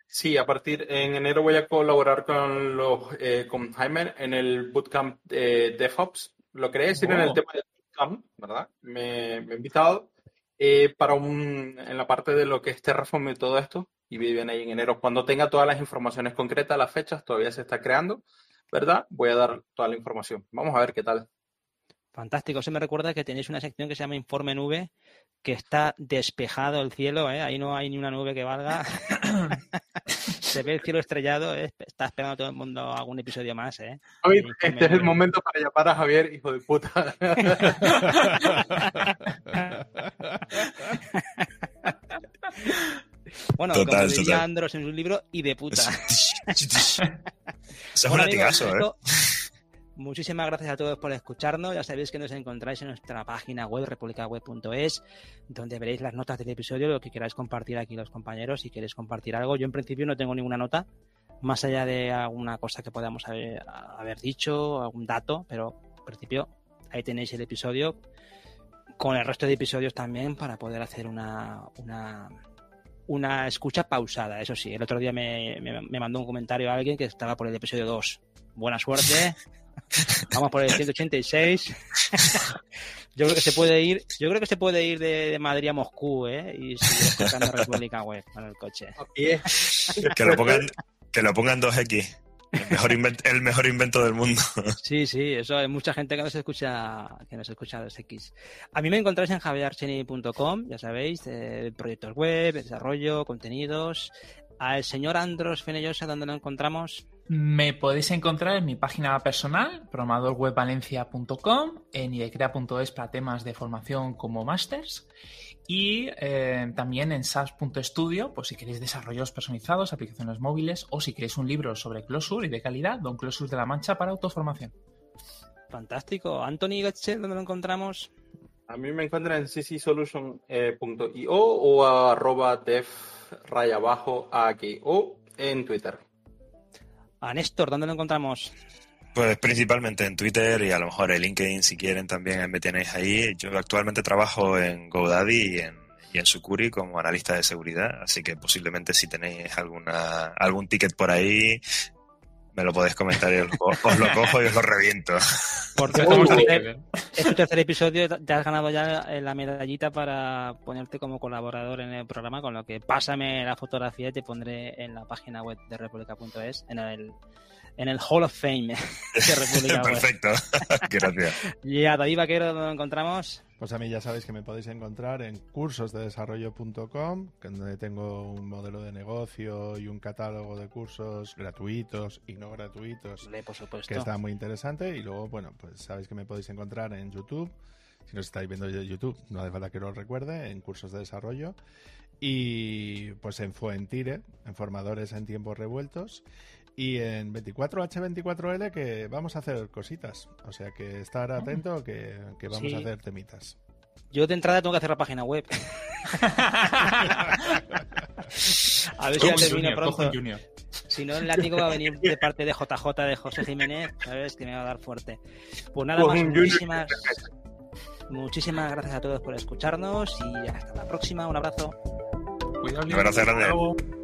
sí, a partir en enero voy a colaborar con los eh, con Jaime en el bootcamp de DevOps. Lo quería decir en el oh. tema de ¿verdad? Me, me he invitado eh, para un, en la parte de lo que es Terraform y todo esto, y viven ahí en enero. Cuando tenga todas las informaciones concretas, las fechas, todavía se está creando, ¿verdad? Voy a dar toda la información. Vamos a ver qué tal. Fantástico. Se me recuerda que tenéis una sección que se llama Informe Nube, que está despejado el cielo, ¿eh? ahí no hay ni una nube que valga. se ve el cielo estrellado, ¿eh? está esperando todo el mundo algún episodio más. ¿eh? este es el momento para llamar a Javier, hijo de puta. Bueno, Total, como diría total. Andros en su libro, y de puta. Eso es un Bueno, latigazo, ¿eh? esto- Muchísimas gracias a todos por escucharnos. Ya sabéis que nos encontráis en nuestra página web, republicaweb.es, donde veréis las notas del episodio, lo que queráis compartir aquí los compañeros. Si queréis compartir algo, yo en principio no tengo ninguna nota, más allá de alguna cosa que podamos haber, dicho, algún dato, pero en principio ahí tenéis el episodio con el resto de episodios también para poder hacer una, una, una escucha pausada. Eso sí, el otro día me, me- me mandó un comentario a alguien que estaba por el episodio 2. Buena suerte. Vamos por el 186. Yo creo que se puede ir, yo creo que se puede ir de, de Madrid a Moscú, ¿eh? Y seguir escuchando República Web con el coche. Que lo pongan, que lo pongan 2X. El mejor, invento, el mejor invento del mundo. Sí, sí, eso hay mucha gente que nos escucha, que nos escucha a los X. A mí me encontráis en javierarcheni.com, ya sabéis, eh, proyectos web, desarrollo, contenidos. Al señor Andros Fenellosa, ¿dónde lo encontramos? Me podéis encontrar en mi página personal, programadorwebvalencia.com, en idecrea.es para temas de formación como másters y eh, también en SAS.studio, pues si queréis desarrollos personalizados, aplicaciones móviles o si queréis un libro sobre Closure y de calidad, Don Closure de la Mancha para autoformación. Fantástico. Anthony Getchel, ¿dónde lo encontramos? A mí me encuentran en ccsolution.io o a arroba dev raya abajo o en Twitter. A Néstor, ¿dónde lo encontramos? Pues principalmente en Twitter y a lo mejor en LinkedIn si quieren también me tenéis ahí. Yo actualmente trabajo en GoDaddy y en, y en Sucuri como analista de seguridad, así que posiblemente si tenéis alguna algún ticket por ahí me lo podéis comentar y os, lo- os lo cojo y os lo reviento. Por Uy, cierto, uy, es tu tercer- episodio, ya has ganado ya la medallita para ponerte como colaborador en el programa, con lo que pásame la fotografía y te pondré en la página web de república.es, en el, en el Hall of Fame de República. Perfecto, gracias. Y a David Vaquero, ¿dónde lo encontramos? Pues a mí ya sabéis que me podéis encontrar en cursosdedesarrollo.com, que donde tengo un modelo de negocio y un catálogo de cursos gratuitos y no gratuitos Vale, por supuesto. que está muy interesante. Y luego, bueno, pues sabéis que me podéis encontrar en YouTube. Si nos estáis viendo de YouTube, no hace falta que os recuerde, en cursos de desarrollo. Y pues en Fuentire, en formadores en tiempos revueltos. Y en 24H24L que vamos a hacer cositas. O sea que estar atento que, que vamos Sí. a hacer temitas. Yo de entrada tengo que hacer la página web. a ver si un termino pronto. Si no, el látigo va a venir de parte de JJ de José Jiménez, ¿sabes? Que me va a dar fuerte. Pues nada más, muchísimas, muchísimas gracias a todos por escucharnos y hasta la próxima. Un abrazo. Cuidado, Un abrazo grande.